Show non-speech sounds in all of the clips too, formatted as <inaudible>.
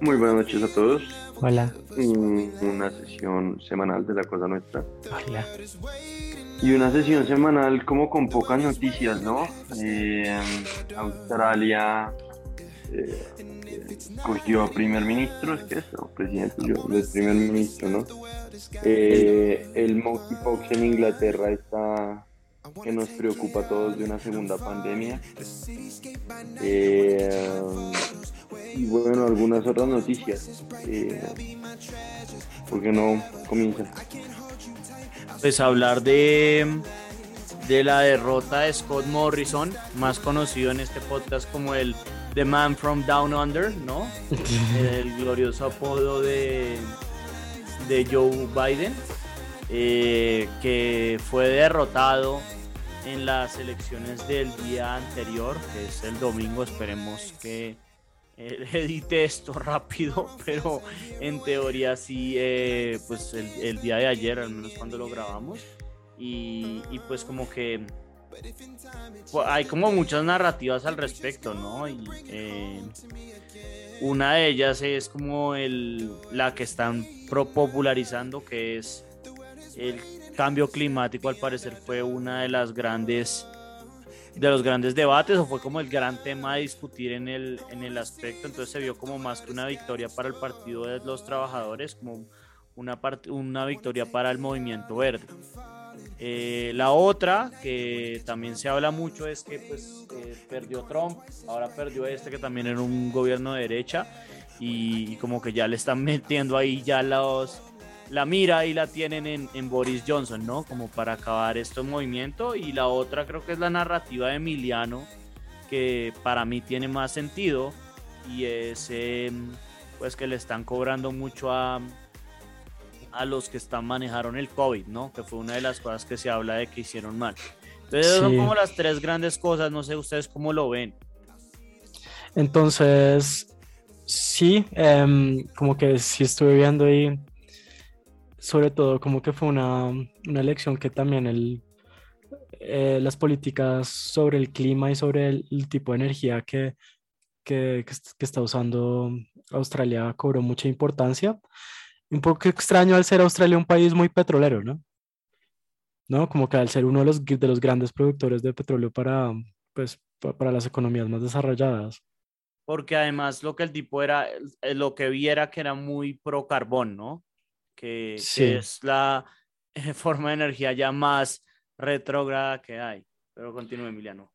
Muy buenas noches a todos. Hola. Una sesión semanal de la Cosa Nuestra. Hola. Y una sesión semanal como con pocas noticias, ¿no? Eh, Australia eh, cogió a primer ministro, es que es, presidente del primer ministro, ¿no? Eh, el monkeypox en Inglaterra está que nos preocupa a todos de una segunda pandemia. Eh, y bueno, algunas otras noticias. Eh, ¿Por qué no comienza? Pues hablar de, de la derrota de Scott Morrison, más conocido en este podcast como el The Man from Down Under, ¿no? <laughs> el glorioso apodo de, de Joe Biden, eh, que fue derrotado en las elecciones del día anterior, que es el domingo. Esperemos que <laughs> edite esto rápido, pero en teoría sí, eh, pues el, día de ayer, al menos cuando lo grabamos. Y, pues como que hay como muchas narrativas al respecto, ¿no? Y, eh, una de ellas es como el, la que están popularizando, que es el cambio climático al parecer fue una de las grandes de los grandes debates o fue como el gran tema a discutir en el, en el aspecto, entonces se vio como más que una victoria para el Partido de los Trabajadores, como una, una victoria para el movimiento verde. Eh, la otra, que también se habla mucho, es que pues, eh, perdió Trump, ahora perdió este que también era un gobierno de derecha y como que ya le están <laughs> metiendo ahí ya los, la mira y la tienen en, Boris Johnson, ¿no? Como para acabar este movimiento. Y la otra creo que es la narrativa de Emiliano, que para mí tiene más sentido y es em, pues que le están cobrando mucho a, a los que están manejaron el COVID, ¿no? Que fue una de las cosas que se habla de que hicieron mal. Entonces son como las tres grandes cosas, no sé ustedes cómo lo ven. Entonces, sí, em, como que sí estuve viendo ahí sobre todo como que fue una, una elección que también el, eh, las políticas sobre el clima y sobre el, tipo de energía que, que, que, está usando Australia cobró mucha importancia. Un poco extraño al ser Australia un país muy petrolero, ¿no? ¿No? Como que al ser uno de los, de los grandes productores de petróleo para, pues, para las economías más desarrolladas. Porque además lo que el tipo era, eh, lo que viera que era muy pro carbón, ¿no? que, es la eh, <laughs> forma de energía ya más retrógrada que hay. Pero continúe, Emiliano.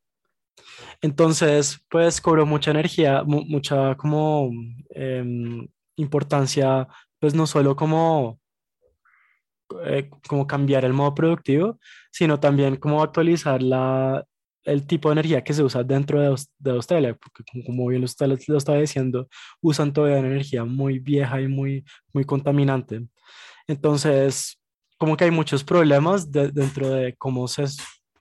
Entonces, pues cobró mucha energía, mucha como em, importancia, pues no solo como, eh, como cambiar el modo productivo, sino también como actualizar la, el tipo de energía que se usa dentro de, de Australia, porque como bien usted lo estaba diciendo, usan todavía energía muy vieja y muy, muy contaminante. Entonces, como que hay muchos problemas dentro de cómo se,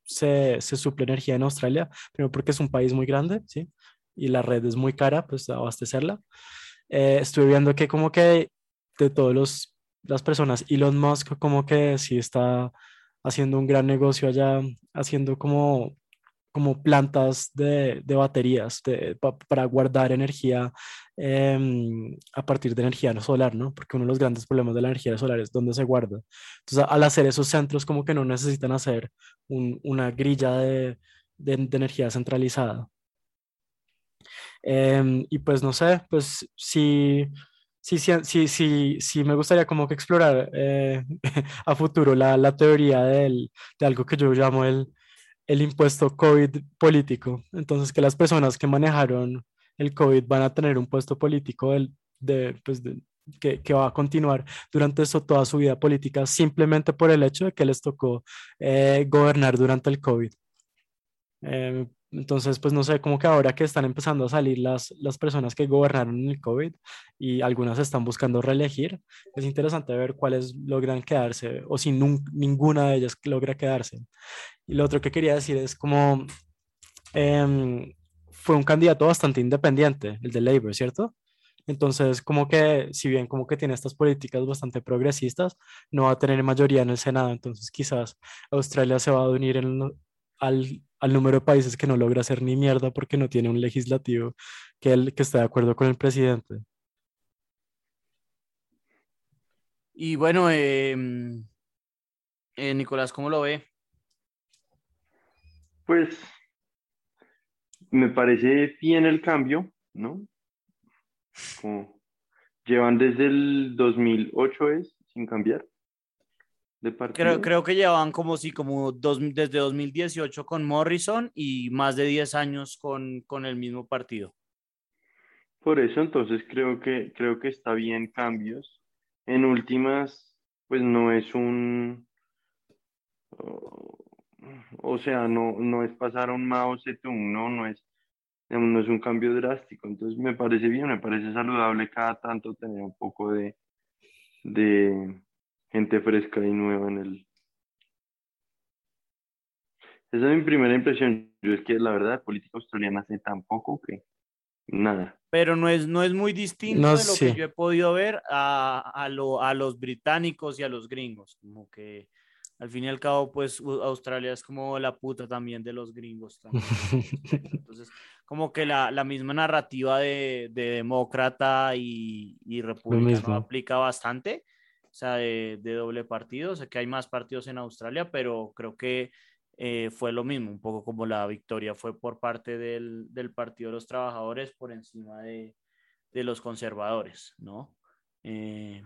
se, se, suple energía en Australia, primero porque es un país muy grande, ¿sí? Y la red es muy cara, pues abastecerla. Eh, estuve viendo que como que de todas las personas, Elon Musk como que sí está haciendo un gran negocio allá, haciendo como como plantas de, de baterías para guardar energía em, a partir de energía solar, ¿no? Porque uno de los grandes problemas de la energía solar es dónde se guarda. Entonces, al hacer esos centros, como que no necesitan hacer una grilla de, de, energía centralizada. Em, y pues no sé, pues sí, sí, sí, sí, sí, me gustaría como que explorar eh, <laughs> a futuro la, teoría del, de algo que yo llamo el el impuesto COVID político. Entonces, que las personas que manejaron el COVID van a tener un puesto político del, de, pues que, que, va a continuar durante eso toda su vida política simplemente por el hecho de que les tocó eh, gobernar durante el COVID. Eh, entonces, pues no sé, como que ahora que están empezando a salir las, las personas que gobernaron en el COVID y algunas están buscando reelegir, es interesante ver cuáles logran quedarse o si ninguna de ellas logra quedarse. Y lo otro que quería decir es como em, fue un candidato bastante independiente, el de Labour, ¿cierto? Entonces, como que, si bien como que tiene estas políticas bastante progresistas, no va a tener mayoría en el Senado. Entonces, quizás Australia se va a unir al, al, número de países que no logra hacer ni mierda porque no tiene un legislativo que, el, que esté de acuerdo con el presidente. Y bueno, em, eh, Nicolás, ¿cómo lo ve? Pues me parece bien el cambio, ¿no? llevan desde el 2008 es sin cambiar de partido. Creo, que llevan como sí, como dos, desde 2018 con Morrison y más de 10 años con, con el mismo partido. Por eso entonces creo que creo que está bien cambios. En últimas, pues no es un o sea, no, no es pasar a un Mao Zedong, no, no es no es un cambio drástico. Entonces me parece bien, me parece saludable cada tanto tener un poco de, de gente fresca y nueva en el... Esa es mi primera impresión. Yo es que la verdad, política australiana hace tan poco que nada. Pero no es, no es muy distinto de lo que yo he podido ver a, a, lo, a los británicos y a los gringos. Como que al fin y al cabo, pues Australia es como la puta también de los gringos. También. <laughs> Entonces, como que la, la misma narrativa de, de demócrata y, y republicano aplica bastante, o sea, de, doble partido. Sea, que hay más partidos en Australia, pero creo que eh, fue lo mismo, un poco como la victoria fue por parte del, del Partido de los Trabajadores por encima de, de los conservadores, ¿no? Eh,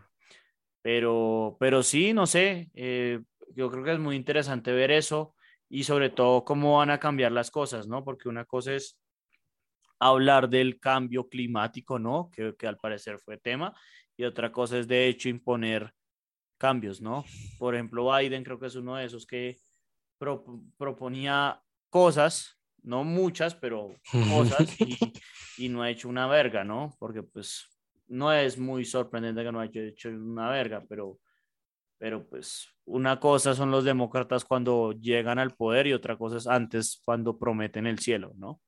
pero, pero sí, no sé, eh, yo creo que es muy interesante ver eso y sobre todo cómo van a cambiar las cosas, ¿no? Porque una cosa es hablar del cambio climático, ¿no? Que, que al parecer fue tema, y otra cosa es de hecho imponer cambios, ¿no? Por ejemplo, Biden creo que es uno de esos que proponía cosas, no muchas, pero cosas, y, <laughs> y, no ha hecho una verga, ¿no? Porque pues no es muy sorprendente que no haya hecho una verga, pero pero pues una cosa son los demócratas cuando llegan al poder y otra cosa es antes cuando prometen el cielo, ¿no?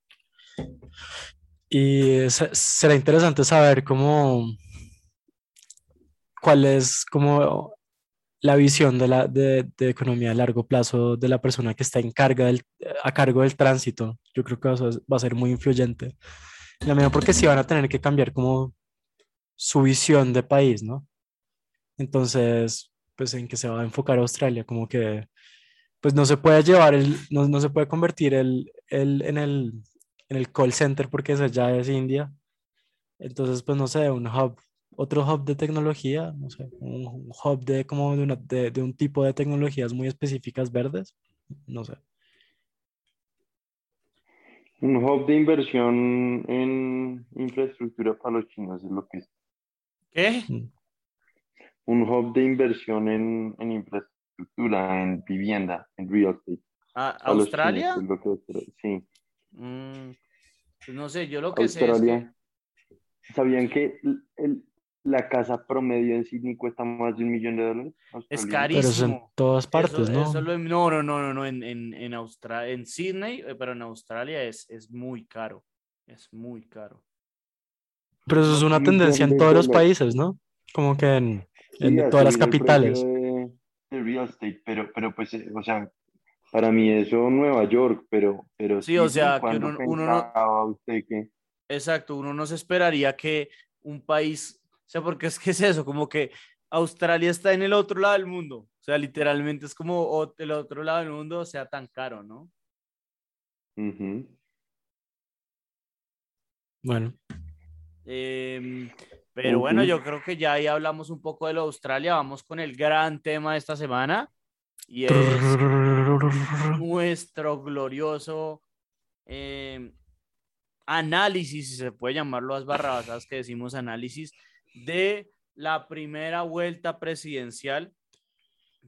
Y será interesante saber cómo, cuál es como la visión de la de, de, economía a largo plazo de la persona que está en carga del, a cargo del tránsito. Yo creo que a, va a ser muy influyente. La misma porque sí van a tener que cambiar como su visión de país, ¿no? Entonces, pues en que se va a enfocar Australia, como que pues no se puede llevar el, no, no se puede convertir el, el, en, el, en el call center porque eso ya es India. Entonces, pues no sé, un hub, otro hub de tecnología, no sé, un, hub de como de, una, de, de, un tipo de tecnologías muy específicas verdes, no sé. Un hub de inversión en infraestructura para los chinos es lo que es. ¿Qué? Mm un hub de inversión en, en infraestructura, en vivienda, en real estate. ¿A ¿Australia? sí. Mm, pues no sé, yo lo que sé es que... ¿Sabían que el, la casa promedio en Sydney cuesta más de un millón de dólares? Es carísimo. Pero es en todas partes, ¿no? no, no, no, no, en, en, en, Australia, en Sydney, eh, pero en Australia es, es muy caro. Es muy caro. Pero eso es una tendencia en todos los países, ¿no? Como que en, en todas las capitales. De, real estate, pero, pero pues, eh, o sea, para mí eso Nueva York, pero, pero sí, o sea, que uno, no, usted que... exacto, uno no se esperaría que un país, o sea, porque es que es eso, como que Australia está en el otro lado del mundo, o sea, literalmente es como el otro lado del mundo sea tan caro, ¿no? Bueno. Eh, pero bueno, yo creo que ya ahí hablamos un poco de lo de Australia. Vamos con el gran tema de esta semana. Y es nuestro glorioso eh, análisis, si se puede llamarlo las barrabasadas que decimos análisis, de la primera vuelta presidencial,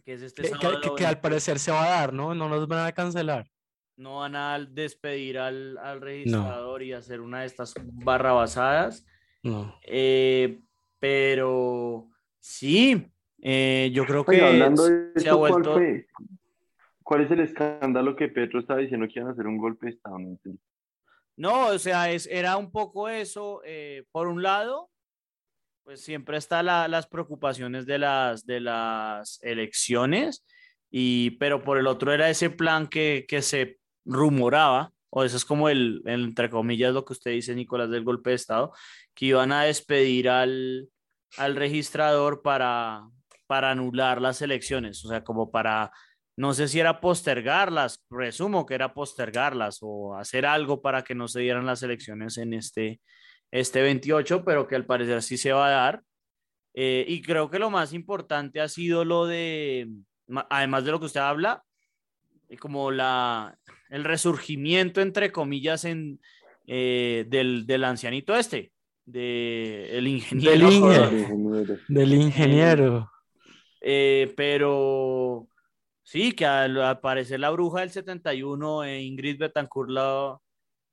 que es este que, que, al parecer se va a dar, ¿no? No nos van a cancelar. No van a despedir al, al registrador y hacer una de estas barrabasadas. No. Eh, pero sí, eh, yo creo que se ha vuelto... ¿cuál, es el escándalo que Petro está diciendo que iban a hacer un golpe de Estado? No, o sea, es, era un poco eso, eh, por un lado, Pues siempre están las preocupaciones de las, de las elecciones, y, pero por el otro era ese plan que, que se rumoraba, o eso es como el, entre comillas, lo que usted dice, Nicolás, del golpe de Estado, que iban a despedir al, al registrador para, para anular las elecciones, o sea, como para, no sé si era postergarlas, presumo que era postergarlas o hacer algo para que no se dieran las elecciones en este, este 28, pero que al parecer sí se va a dar. Eh, y creo que lo más importante ha sido lo de, además de lo que usted habla, eh, como la, el resurgimiento, entre comillas, en, eh, del, del, ancianito este, de, el ingeniero. Del, ingeniero. <laughs> pero sí, que al, parecer la bruja del 71, Ingrid Betancourt, la,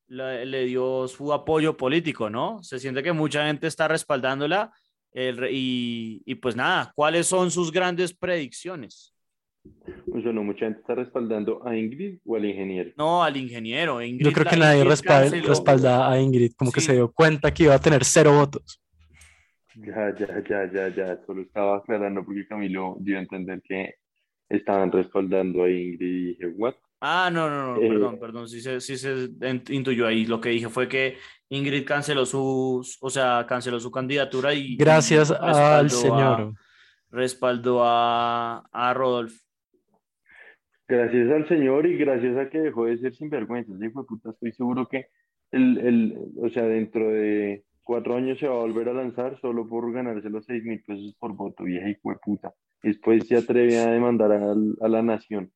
le dio su apoyo político, ¿no? Se siente que mucha gente está respaldándola y, y, pues nada, ¿cuáles son sus grandes predicciones? Pues no, mucha gente está respaldando a Ingrid o al ingeniero. No, al ingeniero. Yo creo que nadie respalda, a Ingrid, como que se dio cuenta que iba a tener cero votos. Ya, ya, ya, ya, ya, solo estaba aclarando porque Camilo dio a entender que estaban respaldando a Ingrid y dije, ¿what? Ah, no, no, no, perdón, eh, perdón, sí se, sí se intuyó ahí. Lo que dije fue que Ingrid canceló su, o sea, canceló su candidatura y... Gracias al señor. respaldó a, a Rodolfo. Gracias al señor y gracias a que dejó de ser sinvergüenza. Sí, fue puta, estoy seguro que el, el, o sea, dentro de cuatro años se va a volver a lanzar solo por ganarse los seis mil pesos por voto, vieja y fue puta. Después se atreve a demandar a la nación.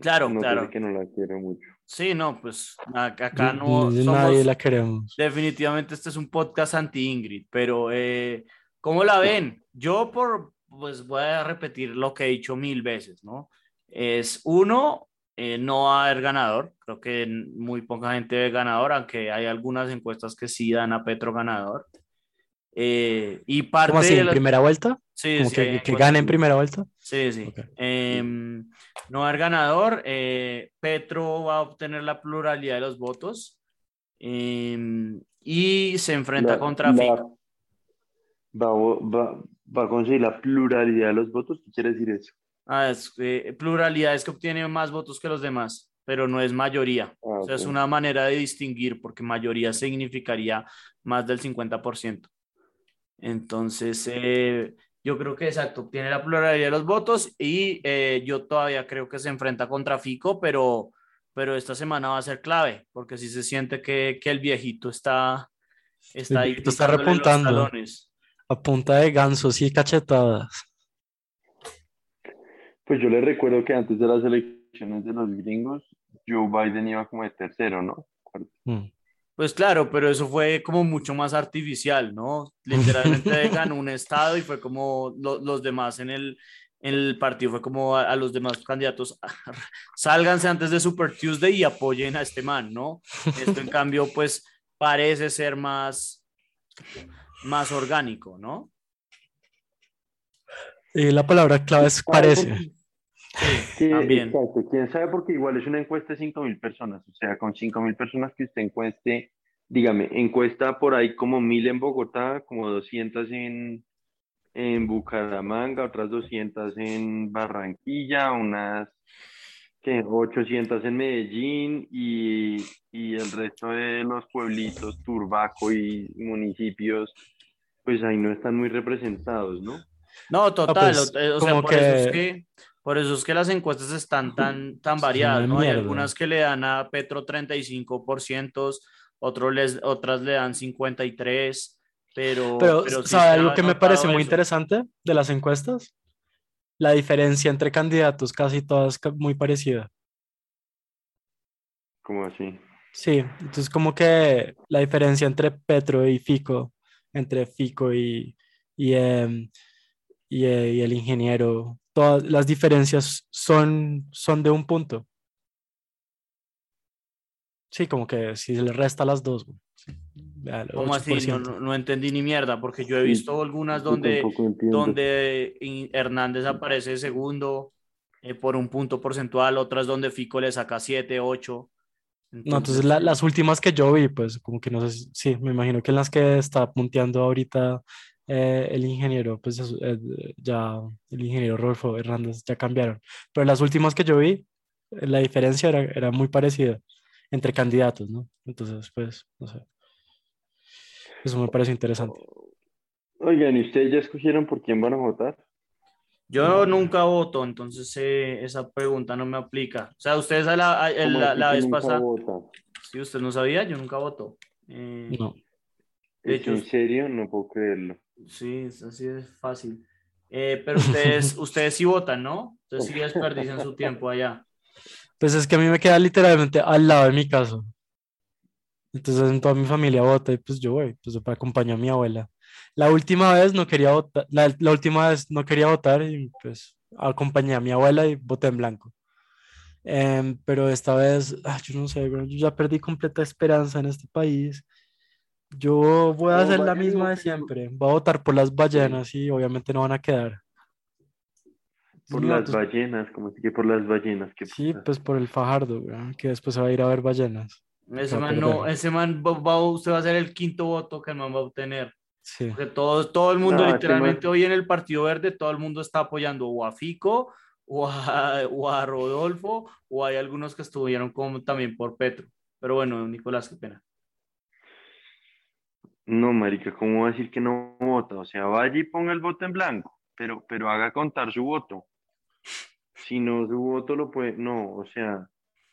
Claro, claro. que no la quiero mucho. Sí, no, pues acá no. nadie la queremos. Definitivamente este es un podcast anti-Ingrid, pero eh, ¿cómo la ven? Yo, por, pues voy a repetir lo que he dicho mil veces, ¿no? Es uno, eh, no va a haber ganador. Creo que muy poca gente ve ganador, aunque hay algunas encuestas que sí dan a Petro ganador. Eh, y parte ¿Cómo así, en primera vuelta? Sí, sí que, que gane en primera vuelta. Sí, sí. Em, no va a haber ganador. Eh, Petro va a obtener la pluralidad de los votos em, y se enfrenta contra Fico. Va, va, va, a conseguir la pluralidad de los votos. ¿Qué quiere decir eso? Ah, es, pluralidad es que obtiene más votos que los demás, pero no es mayoría. Ah, o sea, es una manera de distinguir porque mayoría significaría más del 50%. Entonces, eh, yo creo que exacto, obtiene la pluralidad de los votos y eh, yo todavía creo que se enfrenta contra Fico, pero, pero esta semana va a ser clave, porque si se siente que, que el viejito está, está ahí. Está repuntando a punta de gansos y cachetadas. Pues yo le recuerdo que antes de las elecciones de los gringos, Joe Biden iba como de tercero, ¿no? Mm. Pues claro, pero eso fue como mucho más artificial, ¿no? Literalmente <laughs> ganó un estado y fue como los demás en el, el partido, fue como a, los demás candidatos, <laughs> sálganse antes de Super Tuesday y apoyen a este man, ¿no? Esto en cambio, pues parece ser más, más orgánico, ¿no? Y la palabra clave es parece. Sí, también. Exacto. Quién sabe, porque igual es una encuesta de 5.000 personas. O sea, con 5.000 personas que usted encueste, dígame, encuesta por ahí como 1.000 en Bogotá, como 200 en, en Bucaramanga, otras 200 en Barranquilla, unas que 800 en Medellín y, y, el resto de los pueblitos, Turbaco y municipios, pues ahí no están muy representados, ¿no? No, total, pues, o sea, por eso es que por eso es que las encuestas están tan, tan variadas, ¿no? Hay algunas que le dan a Petro 35%, otros les, otras le dan 53%, pero... Pero, ¿sabe algo que me parece muy interesante de las encuestas? La diferencia entre candidatos, casi todas muy parecida. ¿Cómo así? Sí, entonces como que la diferencia entre Petro y Fico, entre Fico y, y, em, y, eh, y el ingeniero todas las diferencias son, son de un punto. Sí, como que si se le resta las dos. ¿Cómo así? No, entendí ni mierda, porque yo he visto algunas donde, donde Hernández aparece segundo eh, por un punto porcentual, otras donde Fico le saca 7, 8. no, entonces las últimas que yo vi, pues como que no sé, sí, me imagino que en las que está punteando ahorita eh, el ingeniero, pues eh, ya el ingeniero Rolfo Hernández ya cambiaron. Pero las últimas que yo vi, la diferencia era, era muy parecida entre candidatos, ¿no? Entonces, pues, no sé. Eso me parece interesante. Oigan, ¿y ustedes ya escogieron por quién van a votar? Yo nunca voto, entonces eh, esa pregunta no me aplica. O sea, ustedes la, la, la vez pasada. Si usted no sabía, yo nunca voto. Eh, no. ¿En serio? No puedo creerlo. Sí, así es fácil. Eh, pero ustedes, <laughs> ustedes sí votan, ¿no? Ustedes sí desperdician su tiempo allá. Pues es que a mí me queda literalmente al lado de mi casa. Entonces en toda mi familia vota y pues yo voy, pues para acompañar a mi abuela. La última vez no quería votar, la, última vez no quería votar y pues acompañé a mi abuela y voté en blanco. Em, pero esta vez, ah, yo no sé, yo ya perdí completa esperanza en este país. Yo voy a hacer la misma de siempre. Voy a votar por las ballenas y obviamente no van a quedar. Por las ballenas, como si que por las ballenas. Sí, pues por el Fajardo, que después se va a ir a ver ballenas. Ese man, no, ese man va, usted va a ser el quinto voto que el man va a obtener. Sí. Porque todo, todo el mundo, literalmente hoy en el Partido Verde, todo el mundo está apoyando o a Fico o a, o a Rodolfo, o hay algunos que estuvieron como también por Petro. Pero bueno, Nicolás, qué pena. No, marica, ¿cómo decir que no vota? O sea, vaya y ponga el voto en blanco, pero, pero haga contar su voto. Si no, su voto lo puede, no, o sea,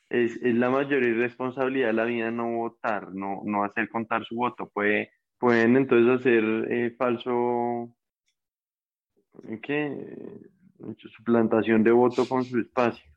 es, es la mayor irresponsabilidad de la vida no votar, no, no hacer contar su voto. Puede, pueden entonces hacer eh, falso, ¿qué? Suplantación de voto con su espacio.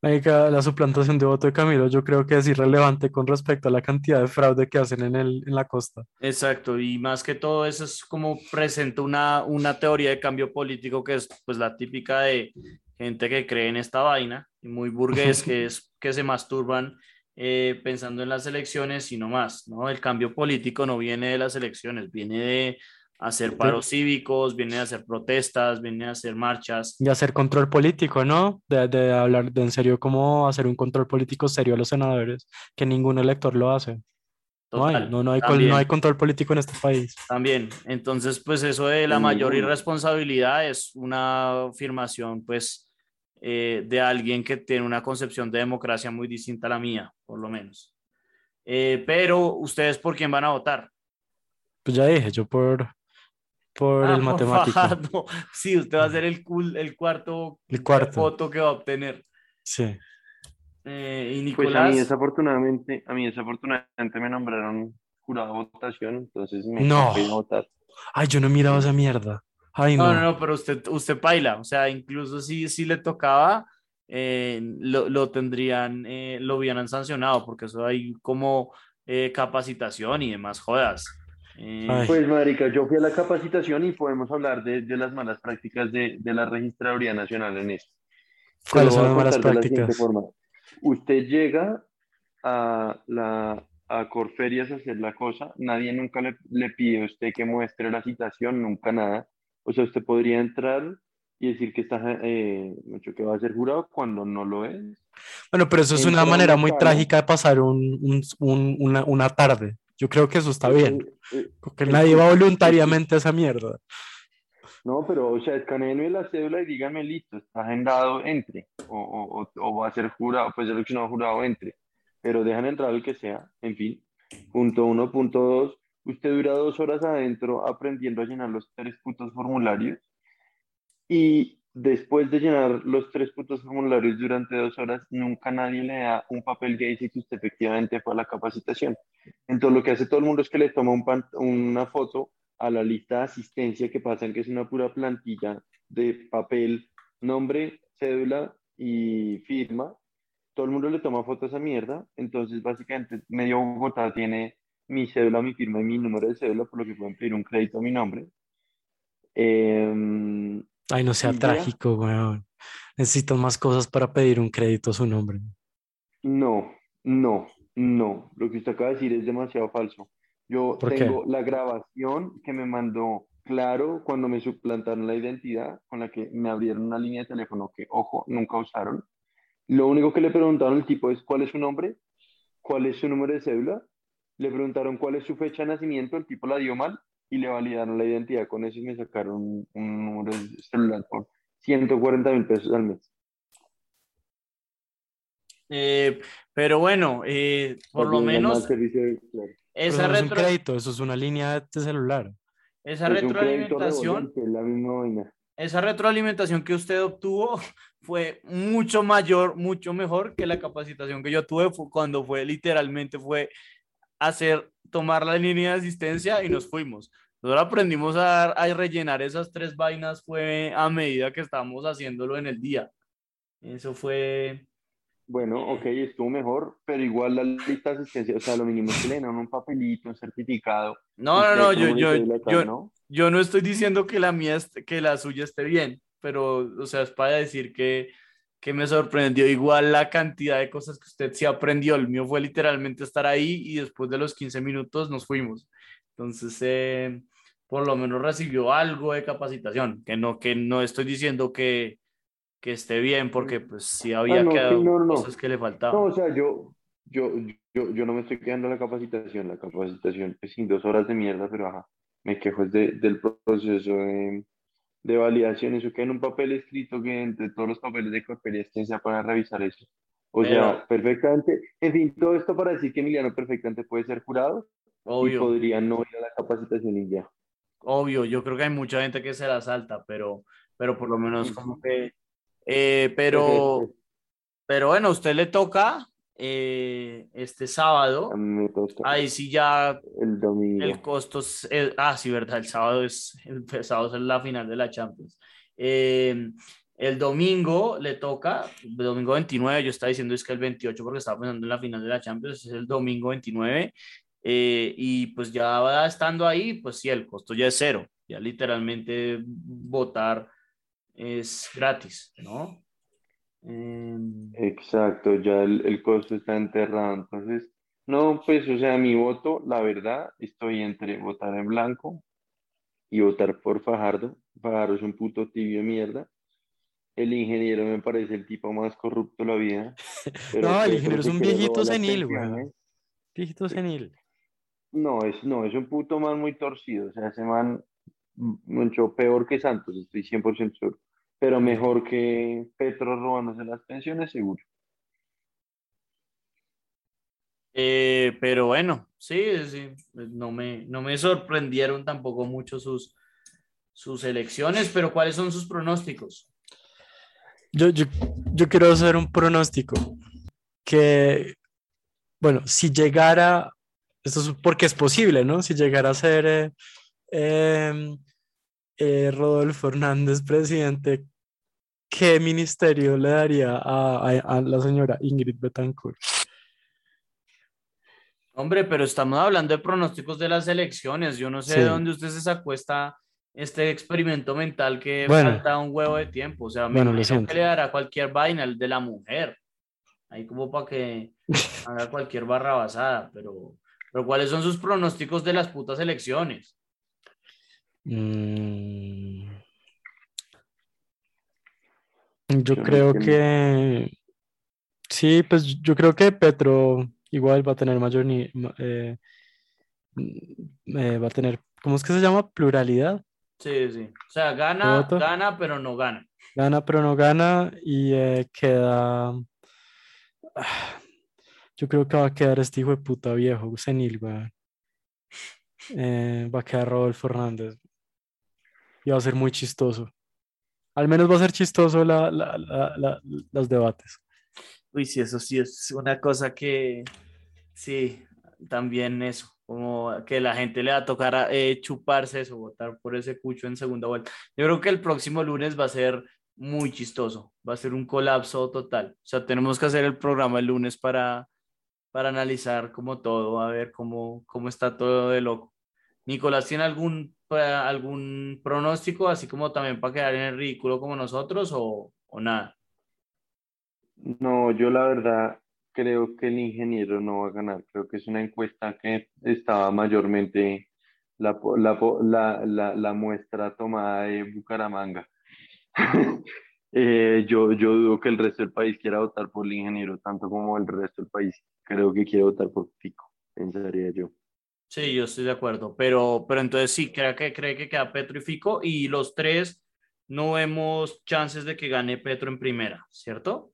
La suplantación de voto de Camilo yo creo que es irrelevante con respecto a la cantidad de fraude que hacen en, el, en la costa. Exacto, y más que todo eso es como presenta una, una teoría de cambio político que es pues la típica de gente que cree en esta vaina, y muy burgués, que es <laughs> que se masturban eh, pensando en las elecciones y no más, ¿no? El cambio político no viene de las elecciones, viene de hacer paros cívicos, viene a hacer protestas, viene a hacer marchas. Y hacer control político, ¿no? De, de, hablar de en serio cómo hacer un control político serio a los senadores, que ningún elector lo hace. no, hay, no, no, hay, no hay control político en este país. También, entonces pues eso de la mayor irresponsabilidad es una afirmación pues eh, de alguien que tiene una concepción de democracia muy distinta a la mía, por lo menos. Eh, pero ustedes por quién van a votar? Pues ya dije, yo por por ah, el matemático. <laughs> Sí, usted va a ser el, el cuarto, el cuarto. voto que va a obtener. Sí. Eh, y Nicolás. Pues a mí desafortunadamente, a mí desafortunadamente me nombraron jurado de votación, entonces me no. a votar. Ay, yo no he mirado esa mierda. Ay, no. no, no, pero usted, usted baila, o sea, incluso si, si le tocaba, eh, lo, lo, tendrían, eh, lo hubieran sancionado, porque eso hay como capacitación y demás jodas. Pues, Marica, yo fui a la capacitación y podemos hablar de, de las malas prácticas de, de, la Registraduría Nacional en esto. ¿Cuáles son las malas prácticas? Usted llega a, la, a Corferias a hacer la cosa, nadie nunca le, le pide a usted que muestre la citación, nunca nada. O sea, usted podría entrar y decir que está eh, que va a ser jurado cuando no lo es. Bueno, pero eso es una manera muy trágica de pasar un, un, una, una, tarde. Yo creo que eso está bien. Porque nadie va voluntariamente a esa mierda. No, pero, o sea, escaneenme la cédula y dígame, listo, está agendado, entre. O, o, o va a ser jurado, pues seleccionado jurado, entre. Pero dejan entrar el que sea, en fin. Punto uno, punto dos. Usted dura dos horas adentro aprendiendo a llenar los tres putos formularios. Y después de llenar los tres puntos formularios durante dos horas, nunca nadie le da un papel que dice que usted efectivamente fue a la capacitación. Entonces, lo que hace todo el mundo es que le toma un una foto a la lista de asistencia que pasan, que es una pura plantilla de papel, nombre, cédula y firma. Todo el mundo le toma fotos a esa mierda. Entonces, básicamente, medio Bogotá tiene mi cédula, mi firma y mi número de cédula, por lo que pueden pedir un crédito a mi nombre. Eh, Ay, no sea trágico, weón. Necesito más cosas para pedir un crédito a su nombre. No, no, no. Lo que usted acaba de decir es demasiado falso. Yo tengo la grabación que me mandó Claro cuando me suplantaron la identidad, con la que me abrieron una línea de teléfono que, ojo, nunca usaron. Lo único que le preguntaron al tipo es, ¿cuál es su nombre? cuál es su número de cédula, le preguntaron cuál es su fecha de nacimiento, el tipo la dio mal y le validaron la identidad con eso y me sacaron un, número de celular por 140 mil pesos al mes. Eh, pero bueno, eh, por lo menos... Esa retro... es un crédito, eso es una línea de celular. Esa retroalimentación... Esa retroalimentación que usted obtuvo fue mucho mayor, mucho mejor que la capacitación que yo tuve cuando fue literalmente fue hacer, tomar la línea de asistencia y nos fuimos. Nosotros aprendimos a, a rellenar esas tres vainas fue a medida que estábamos haciéndolo en el día. Eso fue, bueno, ok, estuvo mejor, pero igual la lista de asistencia, o sea, lo mínimo que le dan un papelito, un certificado. No, no, no, yo, yo, yo, ¿no? yo no estoy diciendo que la mía, que la suya esté bien, pero, o sea, es para decir que, que me sorprendió igual la cantidad de cosas que usted sí aprendió. El mío fue literalmente estar ahí y después de los 15 minutos nos fuimos. Entonces, eh, por lo menos recibió algo de capacitación, que no, que no estoy diciendo que, que esté bien, porque pues sí ah, había cosas que le faltaban. No, o sea, yo, yo, yo, yo no me estoy quedando la capacitación, la capacitación es sin dos horas de mierda, pero ajá, me quejo es de, del proceso de, de, validación, eso queda en un papel escrito que entre todos los papeles de papel quien sea para revisar eso. O sea, perfectamente, en fin, todo esto para decir que Emiliano perfectamente puede ser jurado obvio. y podría no ir a la capacitación y ya. Obvio, yo creo que hay mucha gente que se la salta, pero, pero por lo menos como que eh, pero, pero bueno, a usted le toca eh, este sábado. Ahí sí ya el domingo. El costo es, ah, sí, verdad, el sábado es <laughs> el sábado es la final de la Champions. Eh, el domingo le toca, el domingo 29, yo estaba diciendo es que el 28 porque estaba pensando en la final de la Champions, es el domingo 29. y pues ya va estando ahí, pues sí, el costo ya es cero. Ya literalmente votar es gratis, ¿no? Em, Exacto, ya el, costo está enterrado. Entonces, no, pues, o sea, mi voto, la verdad, estoy entre votar en blanco y votar por Fajardo. Fajardo es un puto tibio de mierda. El ingeniero me parece el tipo más corrupto de la vida. <laughs> no, el ingeniero es un viejito senil, güey. Viejito senil. No, es, no, es un puto man muy torcido. O sea, ese man mucho peor que Santos, estoy 100% seguro. Pero mejor que Petro robándose las pensiones, seguro. Eh, pero bueno, sí, sí, no me, no me sorprendieron tampoco mucho sus, sus elecciones, pero ¿cuáles son sus pronósticos? Yo, yo, yo quiero hacer un pronóstico que, bueno, si llegara, esto es porque es posible, ¿no? Si llegara a ser eh, em, eh, Rodolfo Hernández presidente, ¿qué ministerio le daría a, la señora Ingrid Betancourt? Hombre, pero estamos hablando de pronósticos de las elecciones. Yo no sé de dónde usted se sacó este experimento mental que falta un huevo de tiempo. O sea, me bueno, que le dará cualquier vaina, el de la mujer. Ahí como para que <laughs> haga cualquier barra basada. Pero, pero ¿cuáles son sus pronósticos de las putas elecciones? Mm. Yo, creo que... Sí, pues yo creo que Petro igual va a tener mayor eh, mm, eh, va a tener, ¿cómo es que se llama? Pluralidad. Sí, sí. O sea, gana, gana, pero no gana. Gana, pero no gana y eh, queda. <sighs> Yo creo que va a quedar este hijo de puta viejo, senil, va a quedar Rodolfo Fernández y va a ser muy chistoso. Al menos va a ser chistoso la, la, la, los debates. Uy, sí, eso sí es una cosa que, sí, también eso, como que la gente le va a tocar eh, chuparse eso, votar por ese cucho en segunda vuelta. Yo creo que el próximo lunes va a ser muy chistoso, va a ser un colapso total. O sea, tenemos que hacer el programa el lunes para, para analizar como todo, a ver cómo, cómo está todo de loco. Nicolás, ¿tiene algún algún pronóstico, así como también para quedar en el ridículo como nosotros o, o nada? No, yo la verdad creo que el ingeniero no va a ganar. Creo que es una encuesta que estaba mayormente la, la, la, la muestra tomada de Bucaramanga. <laughs> Eh, yo, yo dudo que el resto del país quiera votar por el ingeniero, tanto como el resto del país creo que quiere votar por Fico, pensaría yo. Sí, yo estoy de acuerdo, pero, pero entonces sí, creo que cree que queda Petro y Fico y los tres no vemos chances de que gane Petro en primera, ¿cierto?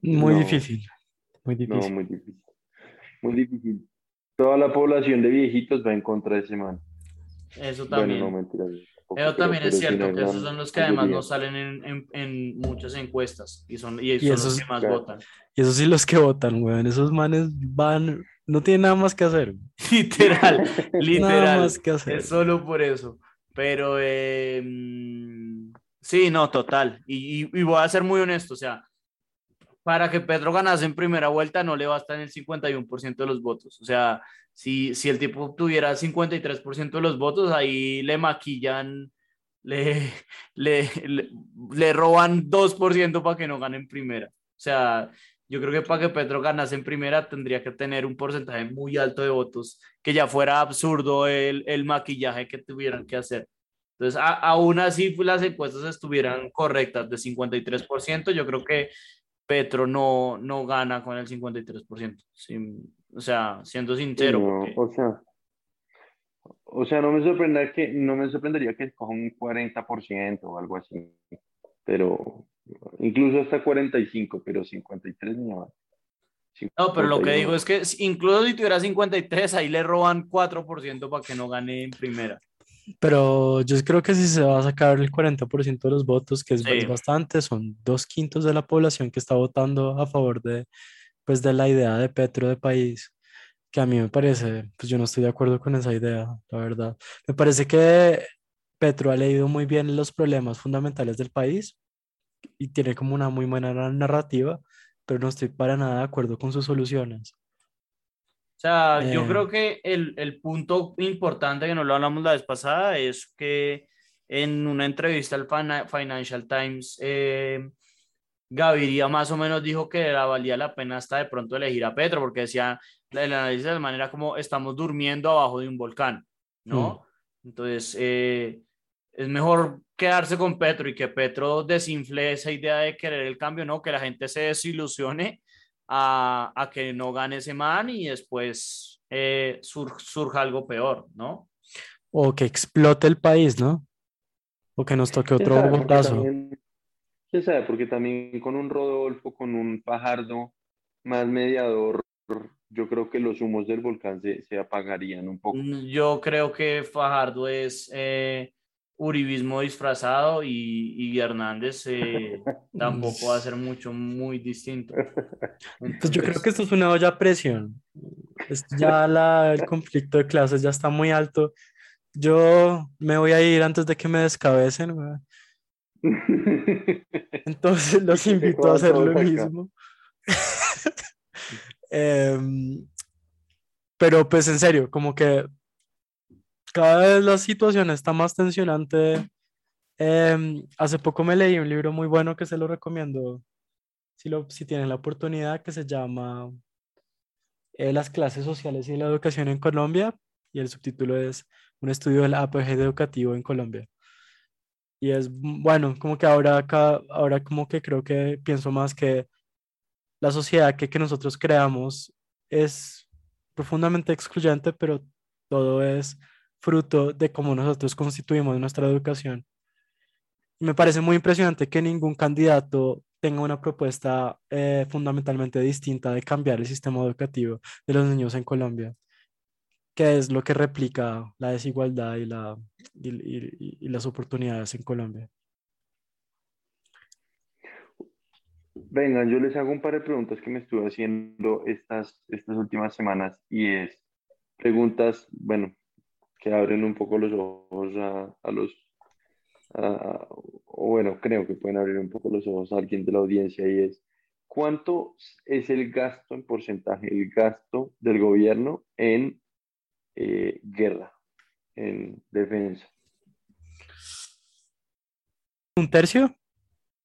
Muy difícil, muy difícil. No, muy difícil. Muy difícil. Toda la población de viejitos va en contra de ese man. Eso también. Bueno, no, mentira, Eso también es cierto, que esos son los que además no salen en, en, en muchas encuestas y son, y son los que más votan. Y esos sí los que votan, weón. Esos manes van, no tienen nada más que hacer. <laughs> Literal, <laughs> literal. Nada más que hacer. Es solo por eso. Pero eh, sí, no, total. Y, y, voy a ser muy honesto, o sea, para que Pedro ganase en primera vuelta no le basta en el 51% de los votos. O sea, si, si el tipo tuviera 53% de los votos, ahí le maquillan, le, le, le, le roban 2% para que no gane en primera. O sea, yo creo que para que Petro ganase en primera tendría que tener un porcentaje muy alto de votos, que ya fuera absurdo el, el maquillaje que tuvieran que hacer. Entonces, aún así pues, las encuestas estuvieran correctas de 53%, yo creo que Petro no, no gana con el 53%. o sea, siendo sincero. o, sea, o sea, no me sorprendería que, no me sorprendería que con un 40% o algo así, pero incluso hasta 45, pero 53 ni más. No, pero lo que digo es que incluso si tuviera 53, ahí le roban 4% para que no gane en primera. Pero yo creo que si se va a sacar el 40% de los votos, que es bastante, son dos quintos de la población que está votando a favor de, pues, de la idea de Petro de país, que a mí me parece, pues yo no estoy de acuerdo con esa idea, la verdad. Me parece que Petro ha leído muy bien los problemas fundamentales del país y tiene como una muy buena narrativa, pero no estoy para nada de acuerdo con sus soluciones. O sea, yo creo eh. que el, el, punto importante que no lo hablamos la vez pasada es que en una entrevista al Financial Times, eh, Gaviria más o menos dijo que la valía la pena hasta de pronto elegir a Petro, porque decía el análisis de manera como estamos durmiendo abajo de un volcán, ¿no? Mm. Entonces, eh, es mejor quedarse con Petro y que Petro desinfle esa idea de querer el cambio, ¿no? Que la gente se desilusione a, a que no gane ese man y después eh, surja algo peor, ¿no? O que explote el país, ¿no? O que nos toque otro botazo. ¿Quién sabe? Porque también con un Rodolfo, con un Pajardo más mediador, yo creo que los humos del volcán se, se apagarían un poco. Mm, yo creo que Fajardo es eh, uribismo disfrazado y, y Hernández eh, <laughs> tampoco va a ser mucho, muy distinto. pues yo creo que esto es una olla a presión. ya la, el conflicto de clases ya está muy alto. Yo me voy a ir antes de que me descabecen. <laughs> Entonces los invito a hacer lo mismo. <laughs> Em, pero pues en serio, como que cada vez la situación está más tensionante. Em, hace poco me leí un libro muy bueno que se lo recomiendo si, lo, si tienen la oportunidad, que se llama eh, Las clases sociales y la educación en Colombia, y el subtítulo es Un estudio del APG educativo en Colombia. Y es bueno, como que ahora, acá, ahora como que creo que pienso más que la sociedad que, que nosotros creamos es profundamente excluyente, pero todo es fruto de cómo nosotros constituimos nuestra educación. Me parece muy impresionante que ningún candidato tenga una propuesta eh, fundamentalmente distinta de cambiar el sistema educativo de los niños en Colombia, que es lo que replica la desigualdad y, la, y, las oportunidades en Colombia. Venga, yo les hago un par de preguntas que me estuve haciendo estas últimas semanas y es preguntas, bueno, que abren un poco los ojos a, a los, o bueno, creo que pueden abrir un poco los ojos a alguien de la audiencia y es, ¿cuánto es el gasto en porcentaje, el gasto del gobierno en eh, guerra, en defensa? ¿Un tercio?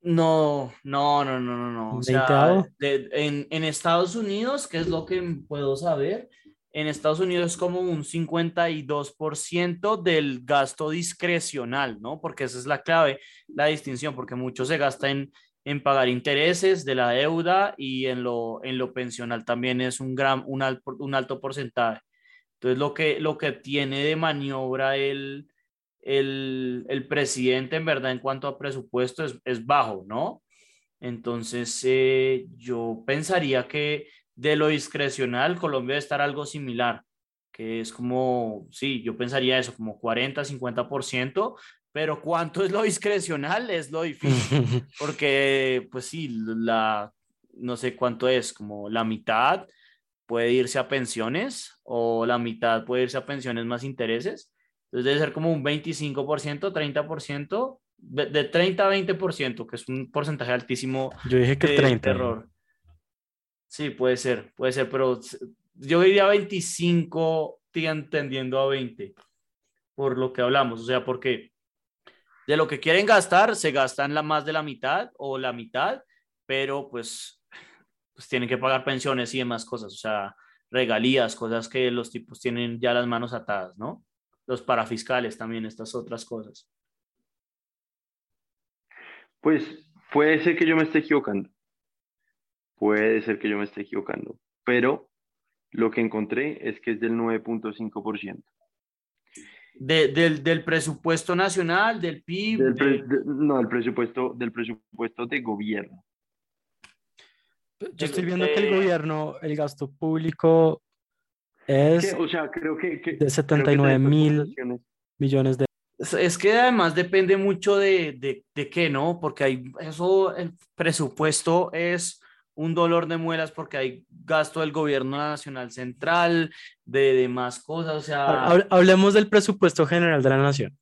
No, no, no, no, no, no. O sea, en, en Estados Unidos, ¿qué es lo que puedo saber, en Estados Unidos es como un 52% del gasto discrecional, ¿no? Porque esa es la clave, la distinción, porque mucho se gasta en, en pagar intereses de la deuda y en lo, en lo pensional también es un, gran, un, un alto porcentaje. Entonces, lo que, lo que tiene de maniobra el, el, el presidente, en verdad, en cuanto a presupuesto, es, es bajo, ¿no? Entonces, eh, yo pensaría que de lo discrecional, Colombia debe estar algo similar, que es como, sí, yo pensaría eso, como 40, 50%, pero cuánto es lo discrecional es lo difícil, <laughs> porque pues sí, la, no sé cuánto es, como la mitad puede irse a pensiones o la mitad puede irse a pensiones más intereses. Entonces debe ser como un 25%, 30%, de, 30 a 20%, que es un porcentaje altísimo. Yo dije que 30. Error. Sí, puede ser, puede ser, pero yo diría 25 tendiendo a 20, por lo que hablamos, o sea, porque de lo que quieren gastar, se gastan la más de la mitad o la mitad, pero pues, pues tienen que pagar pensiones y demás cosas, o sea, regalías, cosas que los tipos tienen ya las manos atadas, ¿no? Los parafiscales también, estas otras cosas. Pues puede ser que yo me esté equivocando. Puede ser que yo me esté equivocando, pero lo que encontré es que es del 9.5%. De, del, del, presupuesto nacional, del PIB. no, del presupuesto, del presupuesto de gobierno. Yo estoy viendo que el gobierno, el gasto público es o sea, creo que, de 79 mil millones de es que además depende mucho de, de, de, qué, ¿no? Porque hay eso, el presupuesto es un dolor de muelas porque hay gasto del gobierno nacional central, de demás cosas, o sea... Hablemos del presupuesto general de la nación,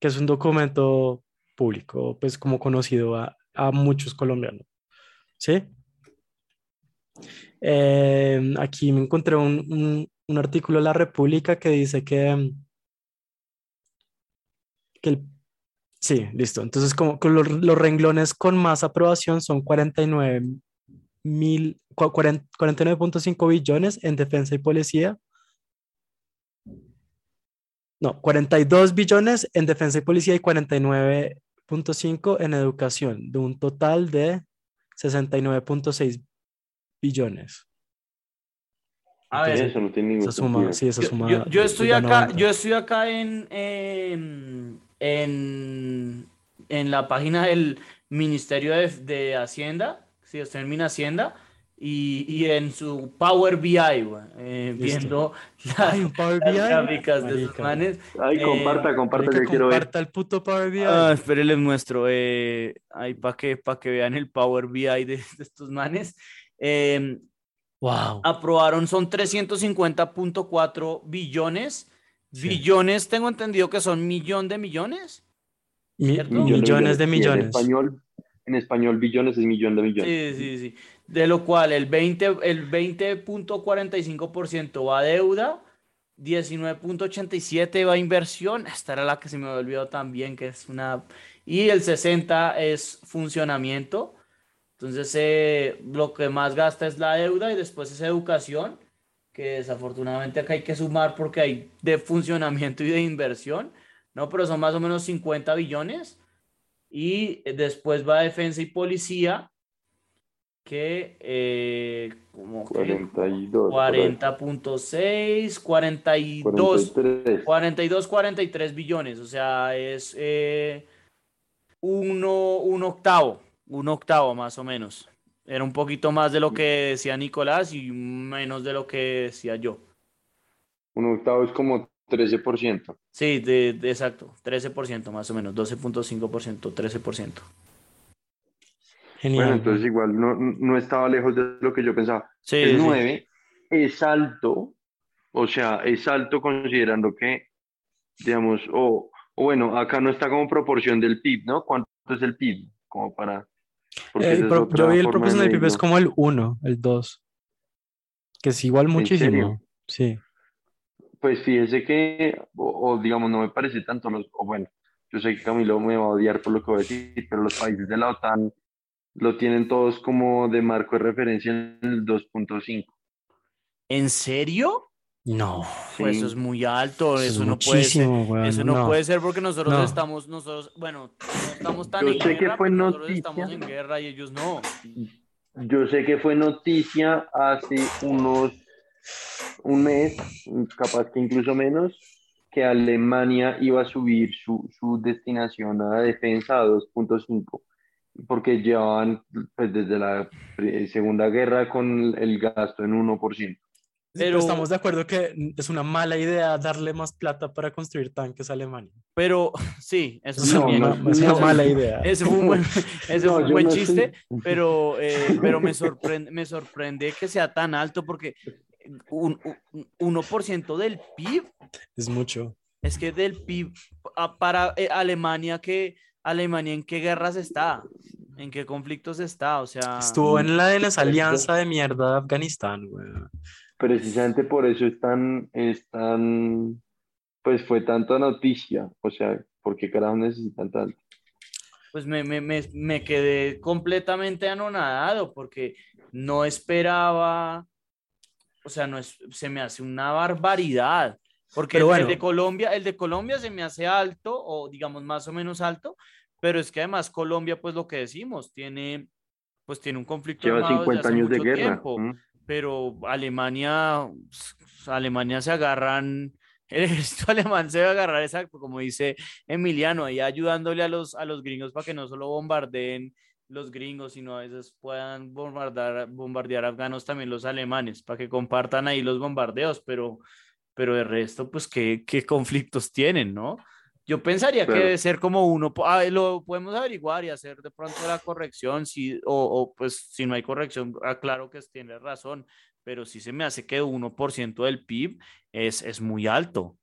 que es un documento público, pues como conocido a, a muchos colombianos, ¿sí? Eh, aquí me encontré un, un, artículo de La República que dice que, que el Sí, listo. Entonces, como los, los, renglones con más aprobación son 49 49.5 billones en defensa y policía. No, 42 billones en defensa y policía y 49.5 en educación, de un total de 69.6 billones. A ver, eso no tiene esa suma, sí, esa suma yo, yo, estoy acá, yo estoy acá en, en, en, en la página del Ministerio de, de Hacienda Sí, está en mi Hacienda y, y, en su Power BI, eh, viendo las, Power BI? gráficas de sus manes. Ay, comparta, eh, comparta, que quiero ver. Comparta el puto Power BI. Ah, espere, les muestro. Eh, ahí para que, pa que vean el Power BI de, de estos manes. Eh, wow. Aprobaron, son 350.4 billones. Billones, tengo entendido que son millón de millones. millones, millones de millones. En español, en español billones es millón de millones. Sí, sí, sí. De lo cual el 20.45% el 20 va a deuda, 19.87 va a inversión, esta era la que se me olvidó también, que es una... Y el 60 es funcionamiento. Entonces, eh, lo que más gasta es la deuda y después es educación, que desafortunadamente acá hay que sumar porque hay de funcionamiento y de inversión, ¿no? Pero son más o menos 50 billones y después va defensa y policía, que eh, como 42, 40.6, 42, 42, 43 billones, o sea, es eh, uno, un octavo, un octavo más o menos. Era un poquito más de lo que decía Nicolás y menos de lo que decía yo. Un octavo es como 13%. Sí, de, exacto, 13% más o menos, 12.5%, 13%. Genial. Bueno, entonces igual no, no, estaba lejos de lo que yo pensaba. Sí, el 9 es alto, o sea, es alto considerando que, digamos, o, o, bueno, acá no está como proporción del PIB, ¿no? ¿Cuánto es el PIB? Como para... Eh, yo vi el proporción del PIB es como el 1, el 2, que es igual muchísimo. Sí. Pues fíjese que, o, digamos, no me parece tanto, o bueno, yo sé que Camilo me va a odiar por lo que voy a decir, pero los países de la OTAN lo tienen todos como de marco de referencia en el 2.5. ¿En serio? No. Pues eso es muy alto, eso, no puede ser. eso no, puede ser porque nosotros estamos, nosotros, bueno, no estamos tan Yo en sé guerra, que fue nosotros estamos en guerra y ellos no. Yo sé que fue noticia hace unos un mes, capaz que incluso menos, que Alemania iba a subir su, su destinación a defensa a 2.5 porque llevaban pues, desde la Segunda Guerra con el gasto en 1%. Pero estamos de acuerdo que es una mala idea darle más plata para construir tanques a Alemania. Pero sí, eso es, una, mala <laughs> idea. Ese fue un buen, <laughs> ese fue un buen chiste, pero, eh, pero me, sorprende, me sorprende que sea tan alto porque un, 1% del PIB es mucho. Es que del PIB para eh, Alemania, que Alemania en qué guerras está, en qué conflictos está, o sea... Estuvo en la de las alianzas de mierda de Afganistán, güey. Precisamente por eso es tan, es tan, pues fue tanta noticia, o sea, ¿por qué carajo necesitan tanto? Pues me, me, me, me quedé completamente anonadado porque no esperaba, o sea, no es, se me hace una barbaridad. Porque el, de Colombia, el de Colombia se me hace alto, o digamos más o menos alto, pero es que además Colombia, pues lo que decimos, tiene, pues tiene un conflicto Lleva 50 años de guerra. Tiempo pero Alemania, Alemania se agarran, <laughs> el ejército alemán se va a agarrar, exacto, como dice Emiliano, ahí ayudándole a los, a los gringos para que no solo bombardeen los gringos, sino a veces puedan bombardear, bombardear afganos también los alemanes, para que compartan ahí los bombardeos, pero, pero de resto, pues, ¿qué, qué conflictos tienen, no? Yo pensaría que debe ser como uno, ah, lo podemos averiguar y hacer de pronto la corrección, si, o, pues si no hay corrección, aclaro que tiene razón, pero sí se me hace que 1% del PIB es, es muy alto.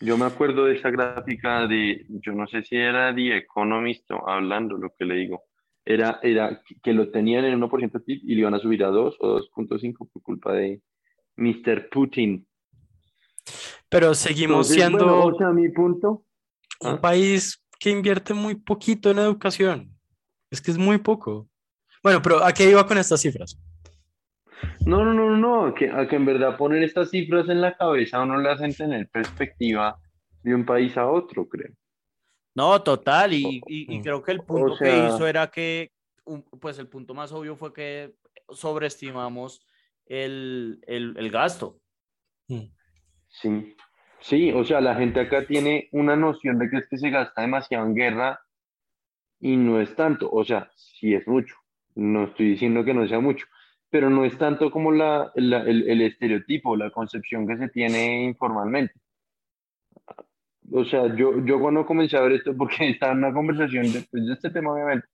Yo me acuerdo de esa gráfica de, yo no sé si era The Economist hablando lo que le digo, era, era que lo tenían en 1% del PIB y le iban a subir a 2 o 2.5 por culpa de Mr. Putin. Pero seguimos siendo mi punto. un país que invierte muy poquito en educación. Es que es muy poco. Bueno, pero ¿a qué iba con estas cifras? No, no, no, no, que, a que en verdad poner estas cifras en la cabeza a uno le hacen tener perspectiva de un país a otro, creo. No, total, y, y, creo que el punto que hizo era que, pues el punto más obvio fue que sobreestimamos el, el, el gasto. Mm. Sí, sí, o sea, la gente acá tiene una noción de que es que se gasta demasiado en guerra y no es tanto, o sea, sí es mucho, no estoy diciendo que no sea mucho, pero no es tanto como la, el, el, estereotipo, la concepción que se tiene informalmente. O sea, yo, yo cuando comencé a ver esto, porque <laughs> estaba en una conversación después de este tema, obviamente,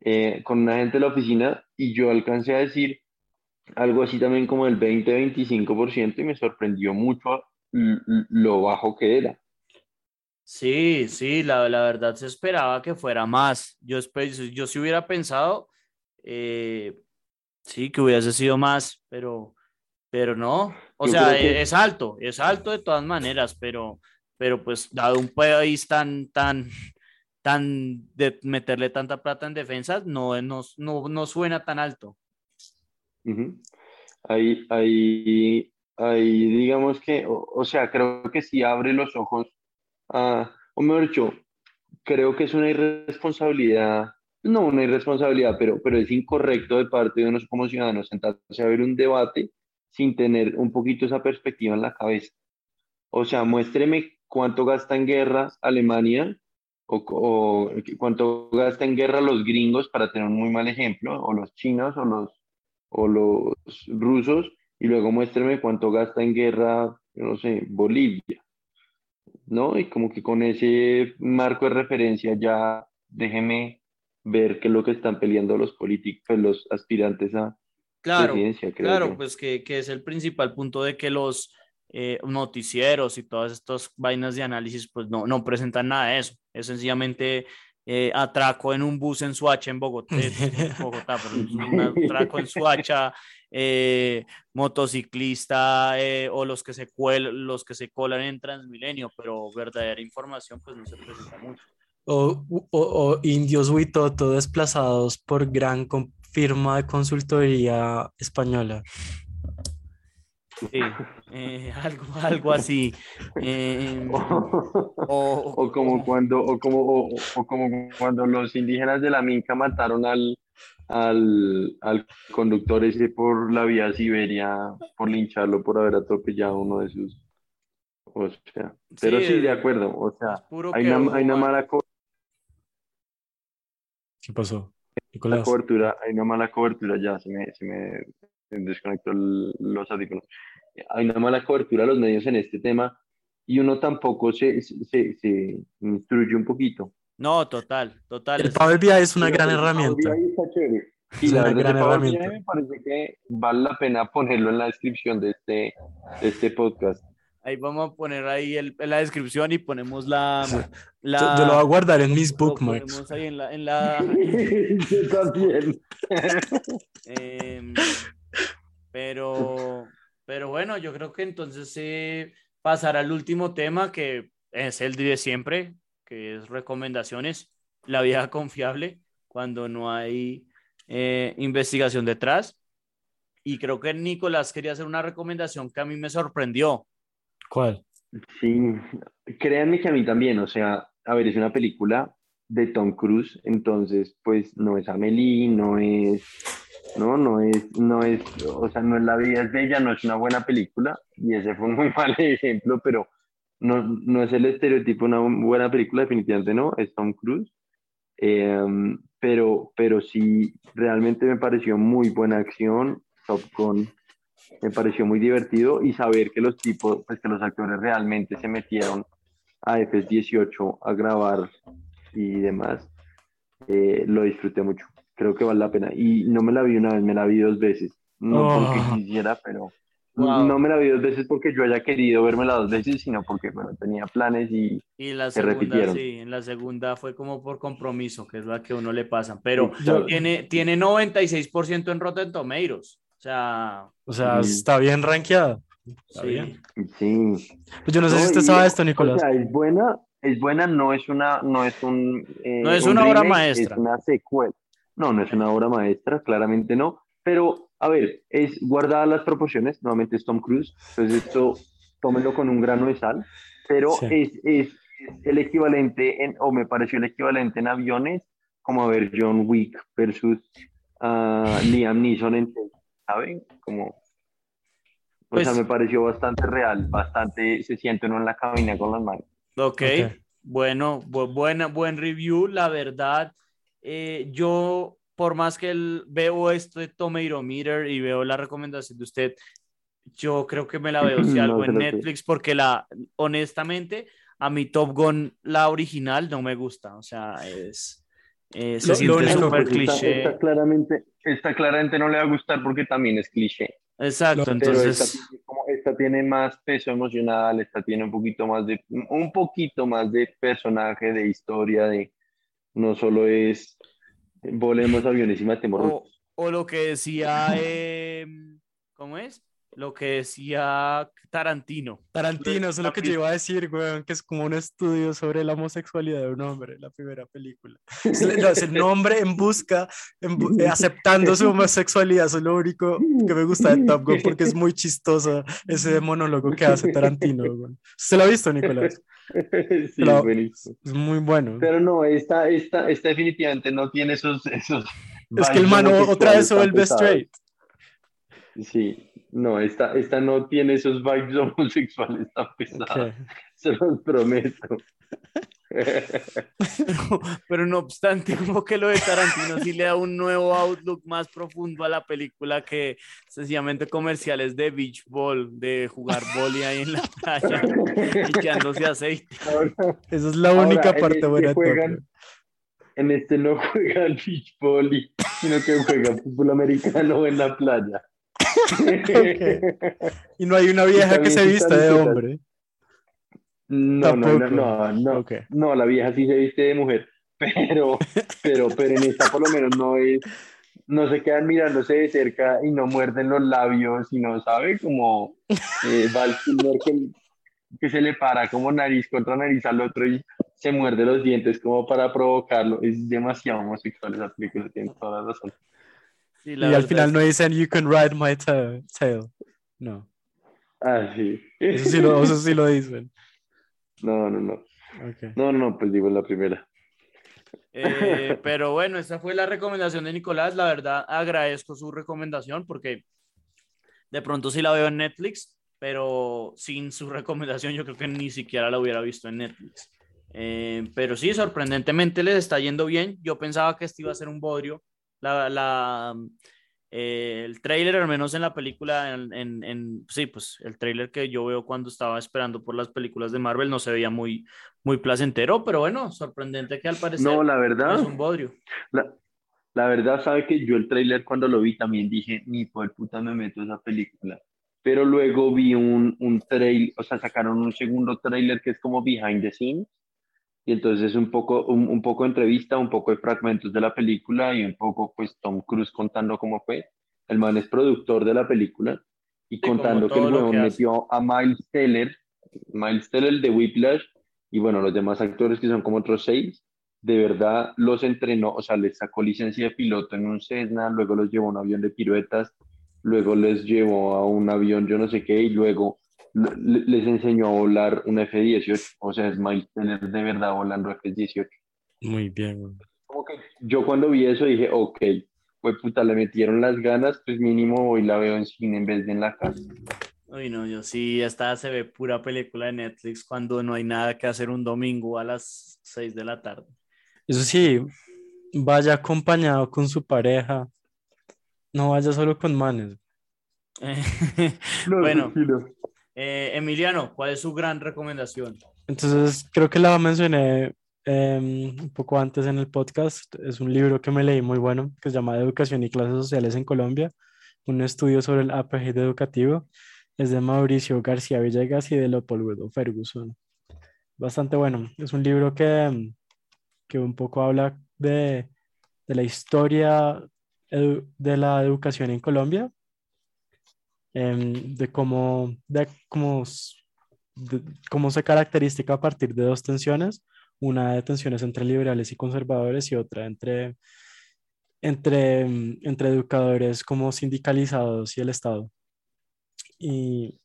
eh, con una gente de la oficina y yo alcancé a decir, algo así también como el 20-25% y me sorprendió mucho lo bajo que era. Sí, sí, la, la verdad se esperaba que fuera más. Yo, yo sí hubiera pensado, eh, sí, que hubiese sido más, pero, pero no. O sea, es, alto, es alto de todas maneras, pero, pero pues dado un país tan, tan, tan, de meterle tanta plata en defensa, no, no, no, no suena tan alto. Ahí, ahí, ahí, digamos que, o, sea, creo que si abre los ojos a, o mejor dicho, creo que es una irresponsabilidad, no una irresponsabilidad, pero, pero es incorrecto de parte de unos como ciudadanos sentarse a ver un debate sin tener un poquito esa perspectiva en la cabeza. O sea, muéstreme cuánto gasta en guerra Alemania o, o, cuánto gasta en guerra los gringos, para tener un muy mal ejemplo, o los chinos o los o los rusos y luego muéstrame cuánto gasta en guerra, no sé, Bolivia, ¿no? Y como que con ese marco de referencia ya déjeme ver qué es lo que están peleando los políticos, pues, los aspirantes a claro, presidencia. claro, pues que, que, es el principal punto de que los eh, noticieros y todas estas vainas de análisis pues no, no presentan nada de eso. Es sencillamente eh, atraco en un bus en Suacha en Bogotá, <laughs> Bogotá pero un atraco en Suacha, eh, motociclista eh, o los que, se cuel, los que se colan en Transmilenio, pero verdadera información pues no se presenta mucho. O, o, o indios huitoto desplazados por gran firma de consultoría española. Sí, eh, <laughs> algo, algo así. <laughs> Eh, o, como cuando, o como, o, como cuando los indígenas de la Minca mataron al, al, al, conductor ese por la vía Siberia, por lincharlo, por haber atropellado uno de sus. O sea, pero sí, de acuerdo. O sea, hay una, hay una mala ¿Qué pasó? La cobertura, hay una mala cobertura ya, se me, se me desconectó los audífonos. Hay una mala cobertura de los medios en este tema y uno tampoco se, se, se instruye un poquito. No, total, total. El Power BI es una gran herramienta. Y la gran herramienta. Me parece que vale la pena ponerlo en la descripción de este, de este podcast. Ahí vamos a poner ahí el, en la descripción y ponemos la... <laughs> la yo, lo voy a guardar en mis bookmarks. ahí en la... En la... <laughs> yo también. <laughs> Em, pero, pero bueno, yo creo que entonces eh, pasar al último tema que es el de siempre, que es recomendaciones, la vieja confiable, cuando no hay eh, investigación detrás. Y creo que Nicolás quería hacer una recomendación que a mí me sorprendió. ¿Cuál? Sí, créanme que a mí también, o sea, a ver, es una película de Tom Cruise, entonces, pues no es Amelie, no es, no, no es, no es, o sea, no es La vida es bella, no es una buena película, y ese fue un muy <laughs> mal ejemplo, pero no, no es el estereotipo una buena película, definitivamente no, es Tom Cruise, em, pero, pero sí, realmente me pareció muy buena acción, Top Gun me pareció muy divertido y saber que los tipos, pues que los actores realmente se metieron a F18 a grabar y demás, eh, lo disfruté mucho. Creo que vale la pena. Y no me la vi una vez, me la vi dos veces. No porque oh. quisiera, pero no me la vi dos veces porque yo haya querido verme las dos veces, sino porque bueno, tenía planes y, y la segunda, repitieron. Sí, en la segunda fue como por compromiso, que es la que uno le pasa. Pero tiene, tiene 96% en Rotten Tomatoes. O sea, o sea está bien rankeada. sí. Sí. Pues yo no sé si usted sabe esto, Nicolás. O sea, es buena, es buena, no es una, no es un. Eh, no es una obra maestra. Es una secuela. No, no es una obra maestra, claramente no. Pero, a ver, es guardada las proporciones, nuevamente es Tom Cruise, entonces esto tómenlo con un grano de sal, pero es, es, el equivalente, en, o me pareció el equivalente en aviones, como a ver John Wick versus uh, Liam Neeson en ¿saben? Como, o sea, pues me pareció bastante real, bastante, se siente uno en la cabina con las manos. Ok, bueno, buena, buen review, la verdad, eh, yo, por más que el, veo esto de Tomatometer y veo la recomendación de usted, yo creo que me la veo <clears throat> si algo en Netflix, porque la, honestamente, a mi Top Gun, la original, no me gusta, o sea, es... Eh, se siente súper cliché. Esta, claramente, esta claramente no le va a gustar porque también es cliché. Exacto, entonces... Esta, tiene más peso emocional, esta tiene un poquito más de, un poquito más de personaje, de historia, de no solo es volemos aviones y matemos o, o lo que decía, eh, ¿cómo es? Lo que decía Tarantino. Tarantino, eso es lo que yo iba a decir, weón, que es como un estudio sobre la homosexualidad de un hombre, la primera película. Es, el nombre en busca, eh, aceptando su homosexualidad, eso es lo único que me gusta de Top Gun, porque es muy chistoso ese monólogo que hace Tarantino, weón. ¿Se lo ha visto, Nicolás? Sí, buenísimo. Es muy bueno. Pero no, esta, esta, esta definitivamente no tiene esos... esos es que el mano otra vez se vuelve straight. Sí, no, esta, esta no tiene esos vibes <laughs> homosexuales tan pesados. <laughs> Se los prometo. <laughs> Pero, no obstante, como que lo de Tarantino sí le da un nuevo outlook más profundo a la película que sencillamente comerciales de beach ball, de jugar boli ahí en la playa, echándose aceite. Esa es la única parte este buena. Juegan, en este no juegan beach volley, sino que juegan fútbol americano en la playa. <laughs> Y no hay una vieja que se vista de hombre. No, no, no, no, no, no, la vieja sí se viste de mujer, <laughs> pero, pero, pero en esta por lo menos no es, no se quedan mirándose de cerca y no muerden los labios y no sabe como eh, que, que, se le para como nariz contra nariz al otro y se muerde los dientes como para provocarlo. Es demasiado homosexual esa película, tiene toda la razón y al final no dicen, you can ride my tail. No. Ah, sí. Eso sí lo, <laughs> eso sí lo dicen. No, no, no. No, no, pues digo la primera. Eh, <laughs> pero bueno, esa fue la recomendación de Nicolás. La verdad, agradezco su recomendación porque de pronto sí la veo en Netflix, pero sin su <laughs> recomendación yo creo que ni siquiera la hubiera visto en Netflix. Eh, pero sí, sorprendentemente les está yendo bien. Yo pensaba que este iba a ser un bodrio. La, la, eh, el trailer, al menos en la película, en, en, sí, pues el trailer que yo veo cuando estaba esperando por las películas de Marvel no se veía muy, muy placentero, pero bueno, sorprendente que al parecer no, la verdad, es un bodrio. La, la, verdad, sabe que yo el trailer cuando lo vi también dije, ni por puta me meto esa película. Pero luego vi un, un trailer, o sea, sacaron un segundo trailer que es como behind the scenes y entonces es un poco, un, un, poco entrevista, un poco de fragmentos de la película y un poco pues Tom Cruise contando cómo fue. El man es productor de la película y contando que el huevón metió a Miles Teller, Miles Teller de Whiplash y bueno, los demás actores que son como otros seis, de verdad los entrenó, o sea, les sacó licencia de piloto en un Cessna, luego los llevó a un avión de piruetas, luego les llevó a un avión yo no sé qué y luego les enseñó a volar un F-18, o sea, es Teller de verdad volando F-18. Muy bien. Como que yo cuando vi eso dije, ok, pues puta, le metieron las ganas, pues mínimo hoy la veo en cine en vez de en la casa. Uy, no, yo sí, esta se ve pura película de Netflix cuando no hay nada que hacer un domingo a las 6 de la tarde. Eso sí, vaya acompañado con su pareja, no vaya solo con manes. <laughs> bueno, eh, Emiliano, ¿cuál es su gran recomendación? Entonces, creo que la mencioné em, un poco antes en el podcast. Es un libro que me leí muy bueno, que se llama Educación y Clases Sociales en Colombia, un estudio sobre el apartheid educativo. Es de Mauricio García Villegas y de Leopoldo Ferguson. Bastante bueno. Es un libro que, que un poco habla de, de la historia de la educación en Colombia Em, de cómo, de cómo, cómo se caracteriza a partir de dos tensiones, una de tensiones entre liberales y conservadores y otra entre, entre, em, entre educadores como sindicalizados y el Estado. Y,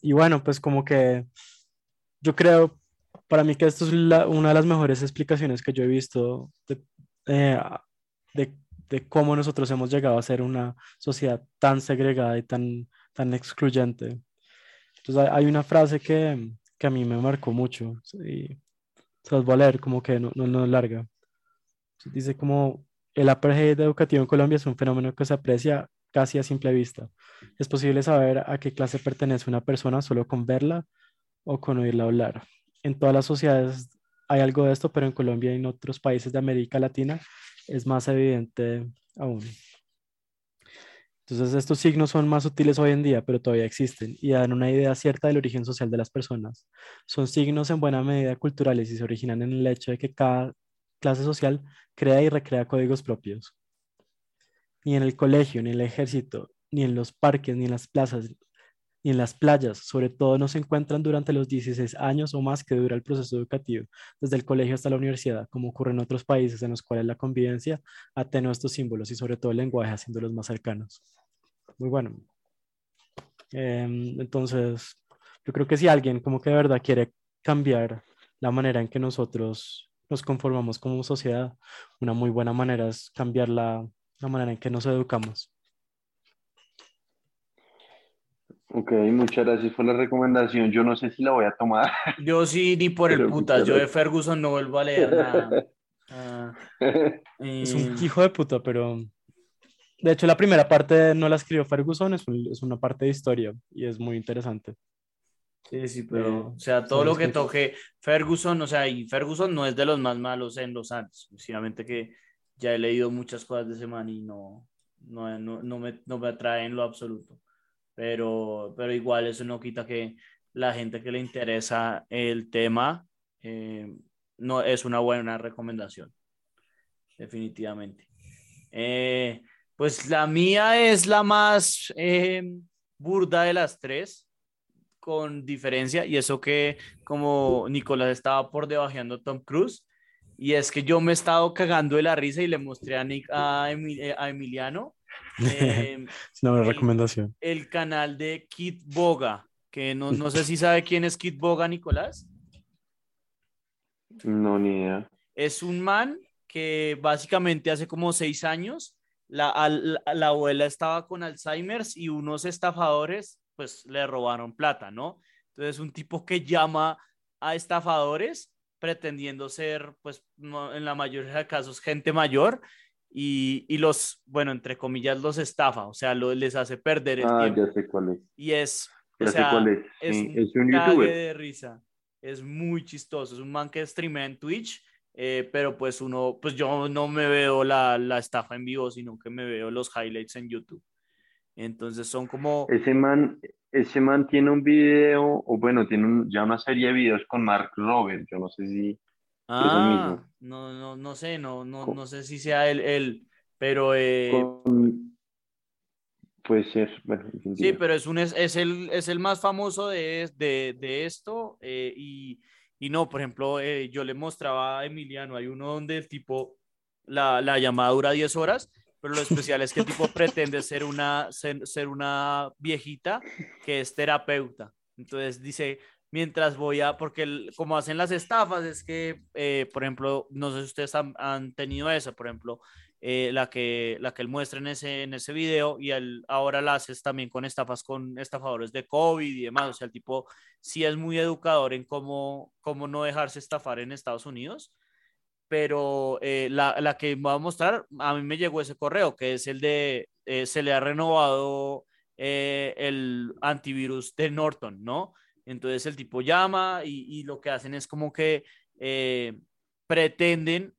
y bueno, pues como que yo creo, para mí que esto es una de las mejores explicaciones que yo he visto de, eh, de de cómo nosotros hemos llegado a ser una sociedad tan segregada y tan, tan excluyente. Entonces hay una frase que, que a mí me marcó mucho y se las voy a leer como que no, no, no es larga. Dice como el apartheid educativo en Colombia es un fenómeno que se aprecia casi a simple vista. Es posible saber a qué clase pertenece una persona solo con verla o con oírla hablar. En todas las sociedades hay algo de esto, pero en Colombia y en otros países de América Latina es más evidente aún. Entonces estos signos son más útiles hoy en día, pero todavía existen y dan una idea cierta del origen social de las personas. Son signos en buena medida culturales y se originan en el hecho de que cada clase social crea y recrea códigos propios. Ni en el colegio, ni en el ejército, ni en los parques, ni en las plazas, y en las playas, sobre todo, no se encuentran durante los 16 años o más que dura el proceso educativo, desde el colegio hasta la universidad, como ocurre en otros países en los cuales la convivencia atenúa estos símbolos y sobre todo el lenguaje haciéndolos más cercanos. Muy bueno. Em, entonces, yo creo que si alguien como que de verdad quiere cambiar la manera en que nosotros nos conformamos como sociedad, una muy buena manera es cambiar la, la manera en que nos educamos. Ok, muchas gracias por la recomendación. Yo no sé si la voy a tomar. <laughs> Yo sí, ni por el putas. Yo de Ferguson no vuelvo a leer nada. Ah, <laughs> es un eh, hijo de puta, pero. De hecho, la primera parte no la escribió Ferguson, es, es una parte de historia y es muy interesante. Sí, sí, pero, eh, o sea, todo lo que toque Ferguson, o sea, y Ferguson no es de los más malos en los años. Sinceramente que ya he leído muchas cosas de ese man y no, no, no, no, me, no me atrae en lo absoluto pero, pero igual eso no quita que la gente que le interesa el tema eh, no es una buena recomendación, definitivamente. Eh, pues la mía es la más eh, burda de las tres, con diferencia, y eso que como Nicolás estaba por debajeando a Tom Cruise, y es que yo me he estado cagando de la risa y le mostré a, a Emiliano <laughs> es una buena recomendación. El canal de Kit Boga, que no, no sé <laughs> si sabe quién es Kit Boga, Nicolás. No, ni idea. Es un man que básicamente hace como seis años la, la, abuela estaba con Alzheimer's y unos estafadores pues le robaron plata, ¿no? Entonces un tipo que llama a estafadores pretendiendo ser pues en la mayoría de casos gente mayor y, y, los, bueno, entre comillas, los estafa, o sea, lo, les hace perder el ah, tiempo. Ya sé cuál es. Y es, ya sé cuál es. es, un, es un youtuber. de risa. Es muy chistoso. Es un man que streamea en Twitch eh, pero pues uno, pues yo no me veo la, la, estafa en vivo, sino que me veo los highlights en YouTube. Entonces son como... Ese man, ese man tiene un video, o bueno, tiene ya una serie de videos con Mark Robert, yo no sé si... Ah, no, no, no sé, no, no, no sé si sea él, él pero... Eh, puede ser, sí, pero es, un, es, es, el, es el más famoso de, de, de esto eh, y y no, por ejemplo, eh, yo le mostraba a Emiliano, hay uno donde el tipo, la, la llamada dura 10 horas, pero lo especial es que el tipo <laughs> pretende ser una, ser, una viejita que es terapeuta. Entonces dice, mientras voy a, porque como hacen las estafas, es que, eh, por ejemplo, no sé si ustedes han, han tenido eso, por ejemplo, eh, la, que, la que él muestra en ese, en ese video y él ahora la haces también con estafas, con estafadores de COVID y demás. O sea, el tipo sí es muy educador en cómo, cómo no dejarse estafar en Estados Unidos. Pero eh, la, la, que voy a mostrar, a mí me llegó ese correo, que es el de, eh, se le ha renovado el antivirus de Norton, ¿no? Entonces el tipo llama y, lo que hacen es como que pretenden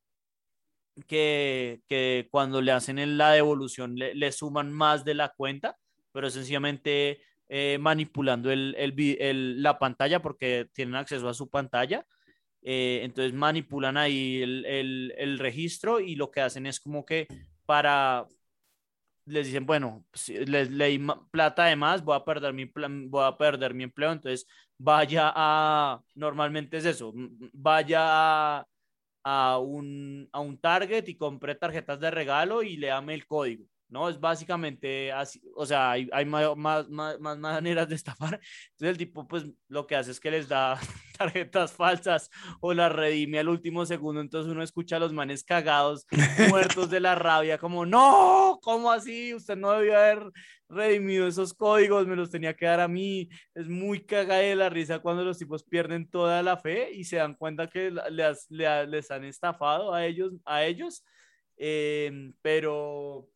que, cuando le hacen la devolución le, suman más de la cuenta, pero sencillamente eh, manipulando la pantalla porque tienen acceso a su pantalla. Eh, entonces manipulan ahí el, registro y lo que hacen es como que para, les dicen, bueno, les leí plata de más, voy a perder mi, voy a perder mi empleo, entonces vaya a, normalmente es eso, vaya a un, a un Target y compré tarjetas de regalo y le dame el código. ¿No? Es básicamente así, o sea, hay, hay más, más, más, maneras de estafar. Entonces el tipo, pues, lo que hace es que les da <laughs> tarjetas falsas o las redime al último segundo. Entonces uno escucha a los manes cagados, <laughs> muertos de la rabia, como, no, ¿cómo así? Usted no debió haber redimido esos códigos, me los tenía que dar a mí. Es muy cagada de la risa cuando los tipos pierden toda la fe y se dan cuenta que les, les, han estafado a ellos, a ellos. Eh, pero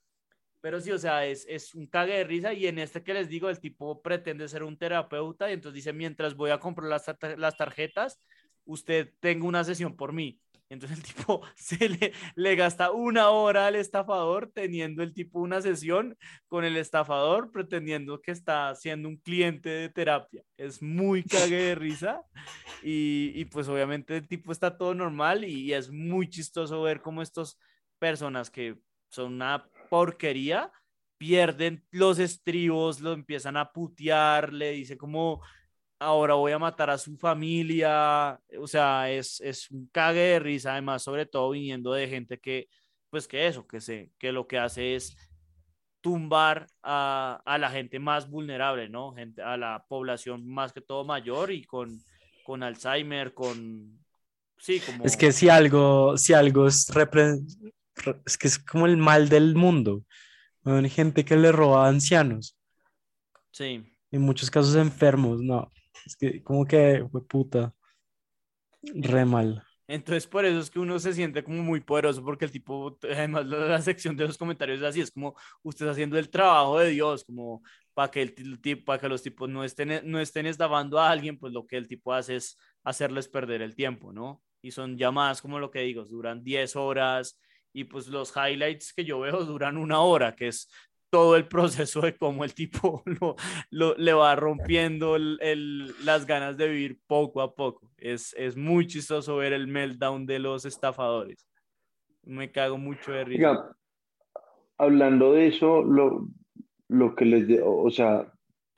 pero sí, o sea, es, es un cague de risa y en este que les digo, el tipo pretende ser un terapeuta y entonces dice, mientras voy a comprar las, las tarjetas, usted tenga una sesión por mí. Entonces el tipo <laughs> se le, le, gasta una hora al estafador teniendo el tipo una sesión con el estafador pretendiendo que está siendo un cliente de terapia. Es muy cague de <laughs> risa y, y pues obviamente el tipo está todo normal y, y es muy chistoso ver cómo estas personas que son una porquería, pierden los estribos, lo empiezan a putear, le dice como, ahora voy a matar a su familia, o sea, es, es un cague de risa, además, sobre todo viniendo de gente que, pues que eso, que, se, que lo que hace es tumbar a, a, la gente más vulnerable, ¿no? Gente, a la población más que todo mayor y con, con Alzheimer, con... Sí, como... Es que si algo, si algo es es que es como el mal del mundo. Hay gente que le roba a ancianos. Sí. En muchos casos enfermos, no. Es que como que fue puta. Re mal. Entonces, por eso es que uno se siente como muy poderoso, porque el tipo, además, la, sección de los comentarios es así: es como usted haciendo el trabajo de Dios, como para que, el, para que los tipos no estén, no estén estafando a alguien, pues lo que el tipo hace es hacerles perder el tiempo, ¿no? Y son llamadas, como lo que digo, duran 10 horas, y pues los highlights que yo veo <laughs> duran una hora, que es todo el proceso de cómo el tipo <laughs> lo, le va rompiendo el, las ganas de vivir poco a poco. Es, es muy chistoso ver el meltdown de los estafadores. Me cago mucho de risa. hablando de eso, lo, lo que les... De, o sea,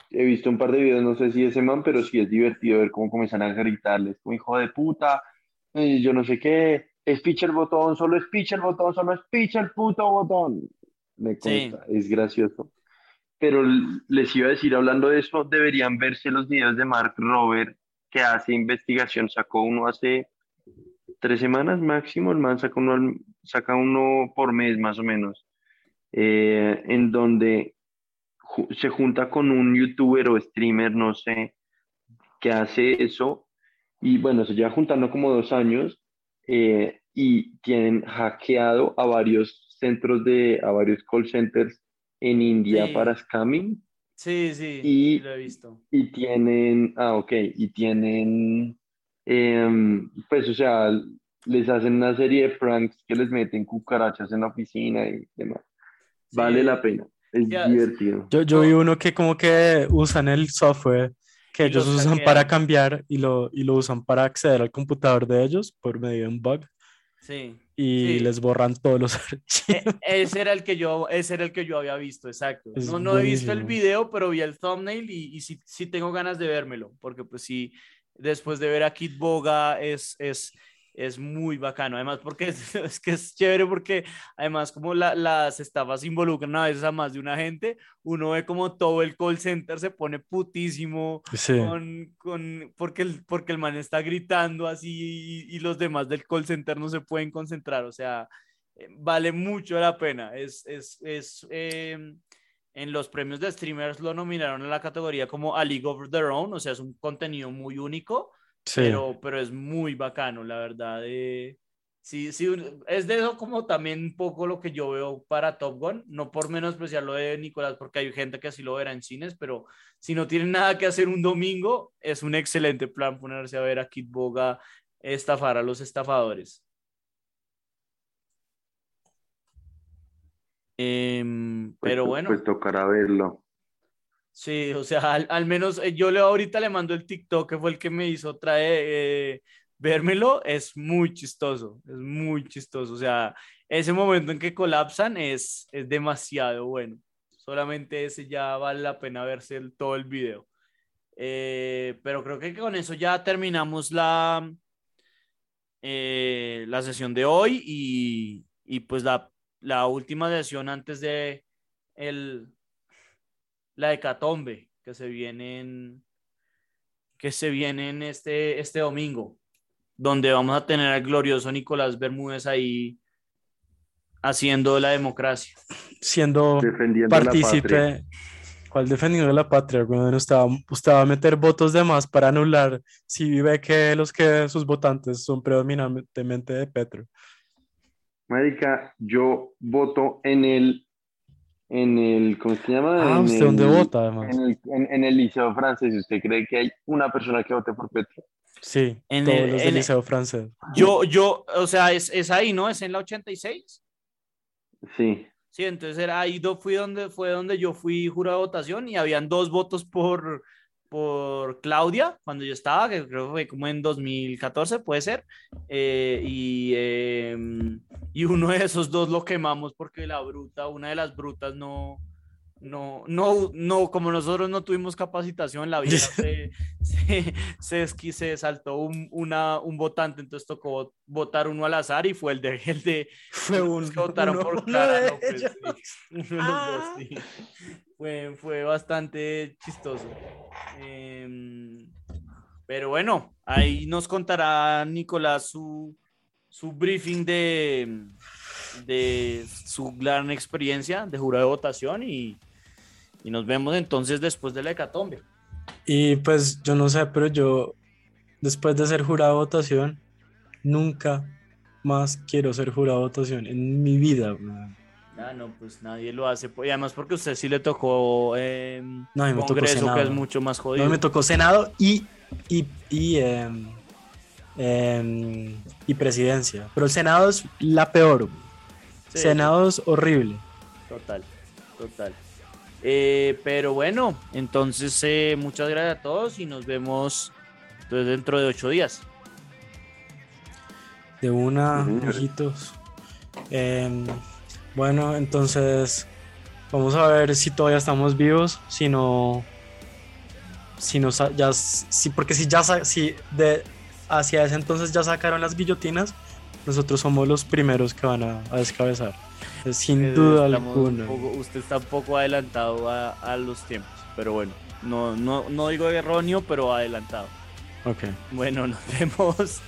he visto un par de videos, no sé si ese man, pero sí es divertido ver cómo comienzan a gritarles, como hijo de puta, eh, yo no sé qué, es pitch el botón, solo es pitch el botón, solo es pitch el puto botón. Me consta, es gracioso. pero les iba a decir, hablando de eso, deberían verse los videos de Mark Robert, que hace investigación, sacó uno hace tres semanas máximo, el man saca uno, saca uno por mes más o menos, eh, en donde se junta con un youtuber o streamer, no sé, que hace eso, y bueno, se lleva juntando como dos años, eh, y tienen hackeado a varios centros de, a varios call centers en India para scamming. Sí, sí, y, lo he visto. Y tienen, ah, ok, y tienen, em, pues, o sea, les hacen una serie de pranks que les meten cucarachas en la oficina y demás. Vale la pena, es divertido. Yo, yo vi uno que como que usan el software que ellos usan para cambiar y lo, y lo usan para acceder al computador de ellos por medio de un bug. Sí. Y les borran todos los <laughs> e, ese era el que yo, ese era el que yo había visto, exacto. no, no he visto el video, pero vi el thumbnail y, y sí, sí, tengo ganas de vérmelo, porque pues sí, después de ver a Kid Boga es, es, es muy bacano, además porque <laughs> es, que es chévere porque además como las estafas involucran a veces a más de una gente, uno ve como todo el call center se pone putísimo con, con, porque, el, porque el man está gritando así y, los demás del call center no se pueden concentrar, o sea, eh, vale mucho la pena, es, es, es em, en los premios de streamers lo nominaron en la categoría como A League of Their Own, o sea, es un contenido muy único pero, pero es muy bacano, la verdad. Eh, sí, sí, es de eso como también un poco lo que yo veo para Top Gun, no por menos especial lo de Nicolás, porque hay gente que así lo verá en cines, pero si no tienen nada que hacer un domingo, es un excelente plan ponerse a ver a Kid Boga estafar a los estafadores. Em, pues pero bueno. Pues tocará verlo. Sí, o sea, al, menos eh, yo le ahorita le mando el TikTok, que fue el que me hizo traer, eh, vérmelo, es muy chistoso, es muy chistoso. O sea, ese momento en que colapsan es, es demasiado bueno. Solamente ese ya vale la pena verse todo el video. Eh, pero creo que con eso ya terminamos la, la sesión de hoy y, y pues la, la última sesión antes de el, la hecatombe que se viene en, que se viene en este, este domingo, donde vamos a tener al glorioso Nicolás Bermúdez ahí haciendo la democracia. Siendo partícipe. ¿Cuál defendiendo la patria? Bueno, usted va, a meter votos de más para anular si ve que los que sus votantes son predominantemente de Petro. Marica, yo voto en el en el, ¿cómo se llama? Ah, ¿usted dónde vota además? En el, en, el, liceo francés, ¿usted cree que hay una persona que vote por Petro? Sí, en todos el, los del liceo francés. Yo, yo, o sea, es, es ahí, ¿no? ¿Es en la 86? Sí. Sí, entonces era ahí fui donde, fue donde yo fui jurado de votación y habían dos votos por, por Claudia cuando yo estaba, que creo que fue como en 2014, puede ser, eh, y, em, y uno de esos dos lo quemamos porque la bruta, una de las brutas no, no, no, no, como nosotros no tuvimos capacitación, la vida <laughs> se, se, se, saltó un, una, un votante, entonces tocó votar uno al azar y fue el de, el de fue un, que votaron por Clara López. <laughs> Ah. Fue, fue bastante chistoso. Em, pero bueno, ahí nos contará Nicolás su, su briefing de, de su gran experiencia de jurado de votación y, y nos vemos entonces después de la hecatombe. Y pues yo no sé, pero yo después de ser jurado de votación, nunca más quiero ser jurado de votación en mi vida. Ah, no, pues nadie lo hace. Y además porque a usted sí le tocó eh, no, me Congreso, tocó que es mucho más jodido. No, me tocó Senado y, y, y, em, em, y presidencia. Pero el Senado es la peor. Senado es horrible. Total, total. Eh, pero bueno, entonces eh, muchas gracias a todos y nos vemos entonces, dentro de ocho días. De una, hijitos. Eh, bueno, entonces vamos a ver si todavía estamos vivos, si no, si no, ya, si, porque si ya, si de hacia ese entonces ya sacaron las guillotinas, nosotros somos los primeros que van a, a descabezar. <laughs> Sin Eh, duda estamos alguna. poco- usted está un poco adelantado a, a los tiempos, pero bueno, no, no, no digo erróneo, pero adelantado. Ok. Bueno, <laughs> nos vemos.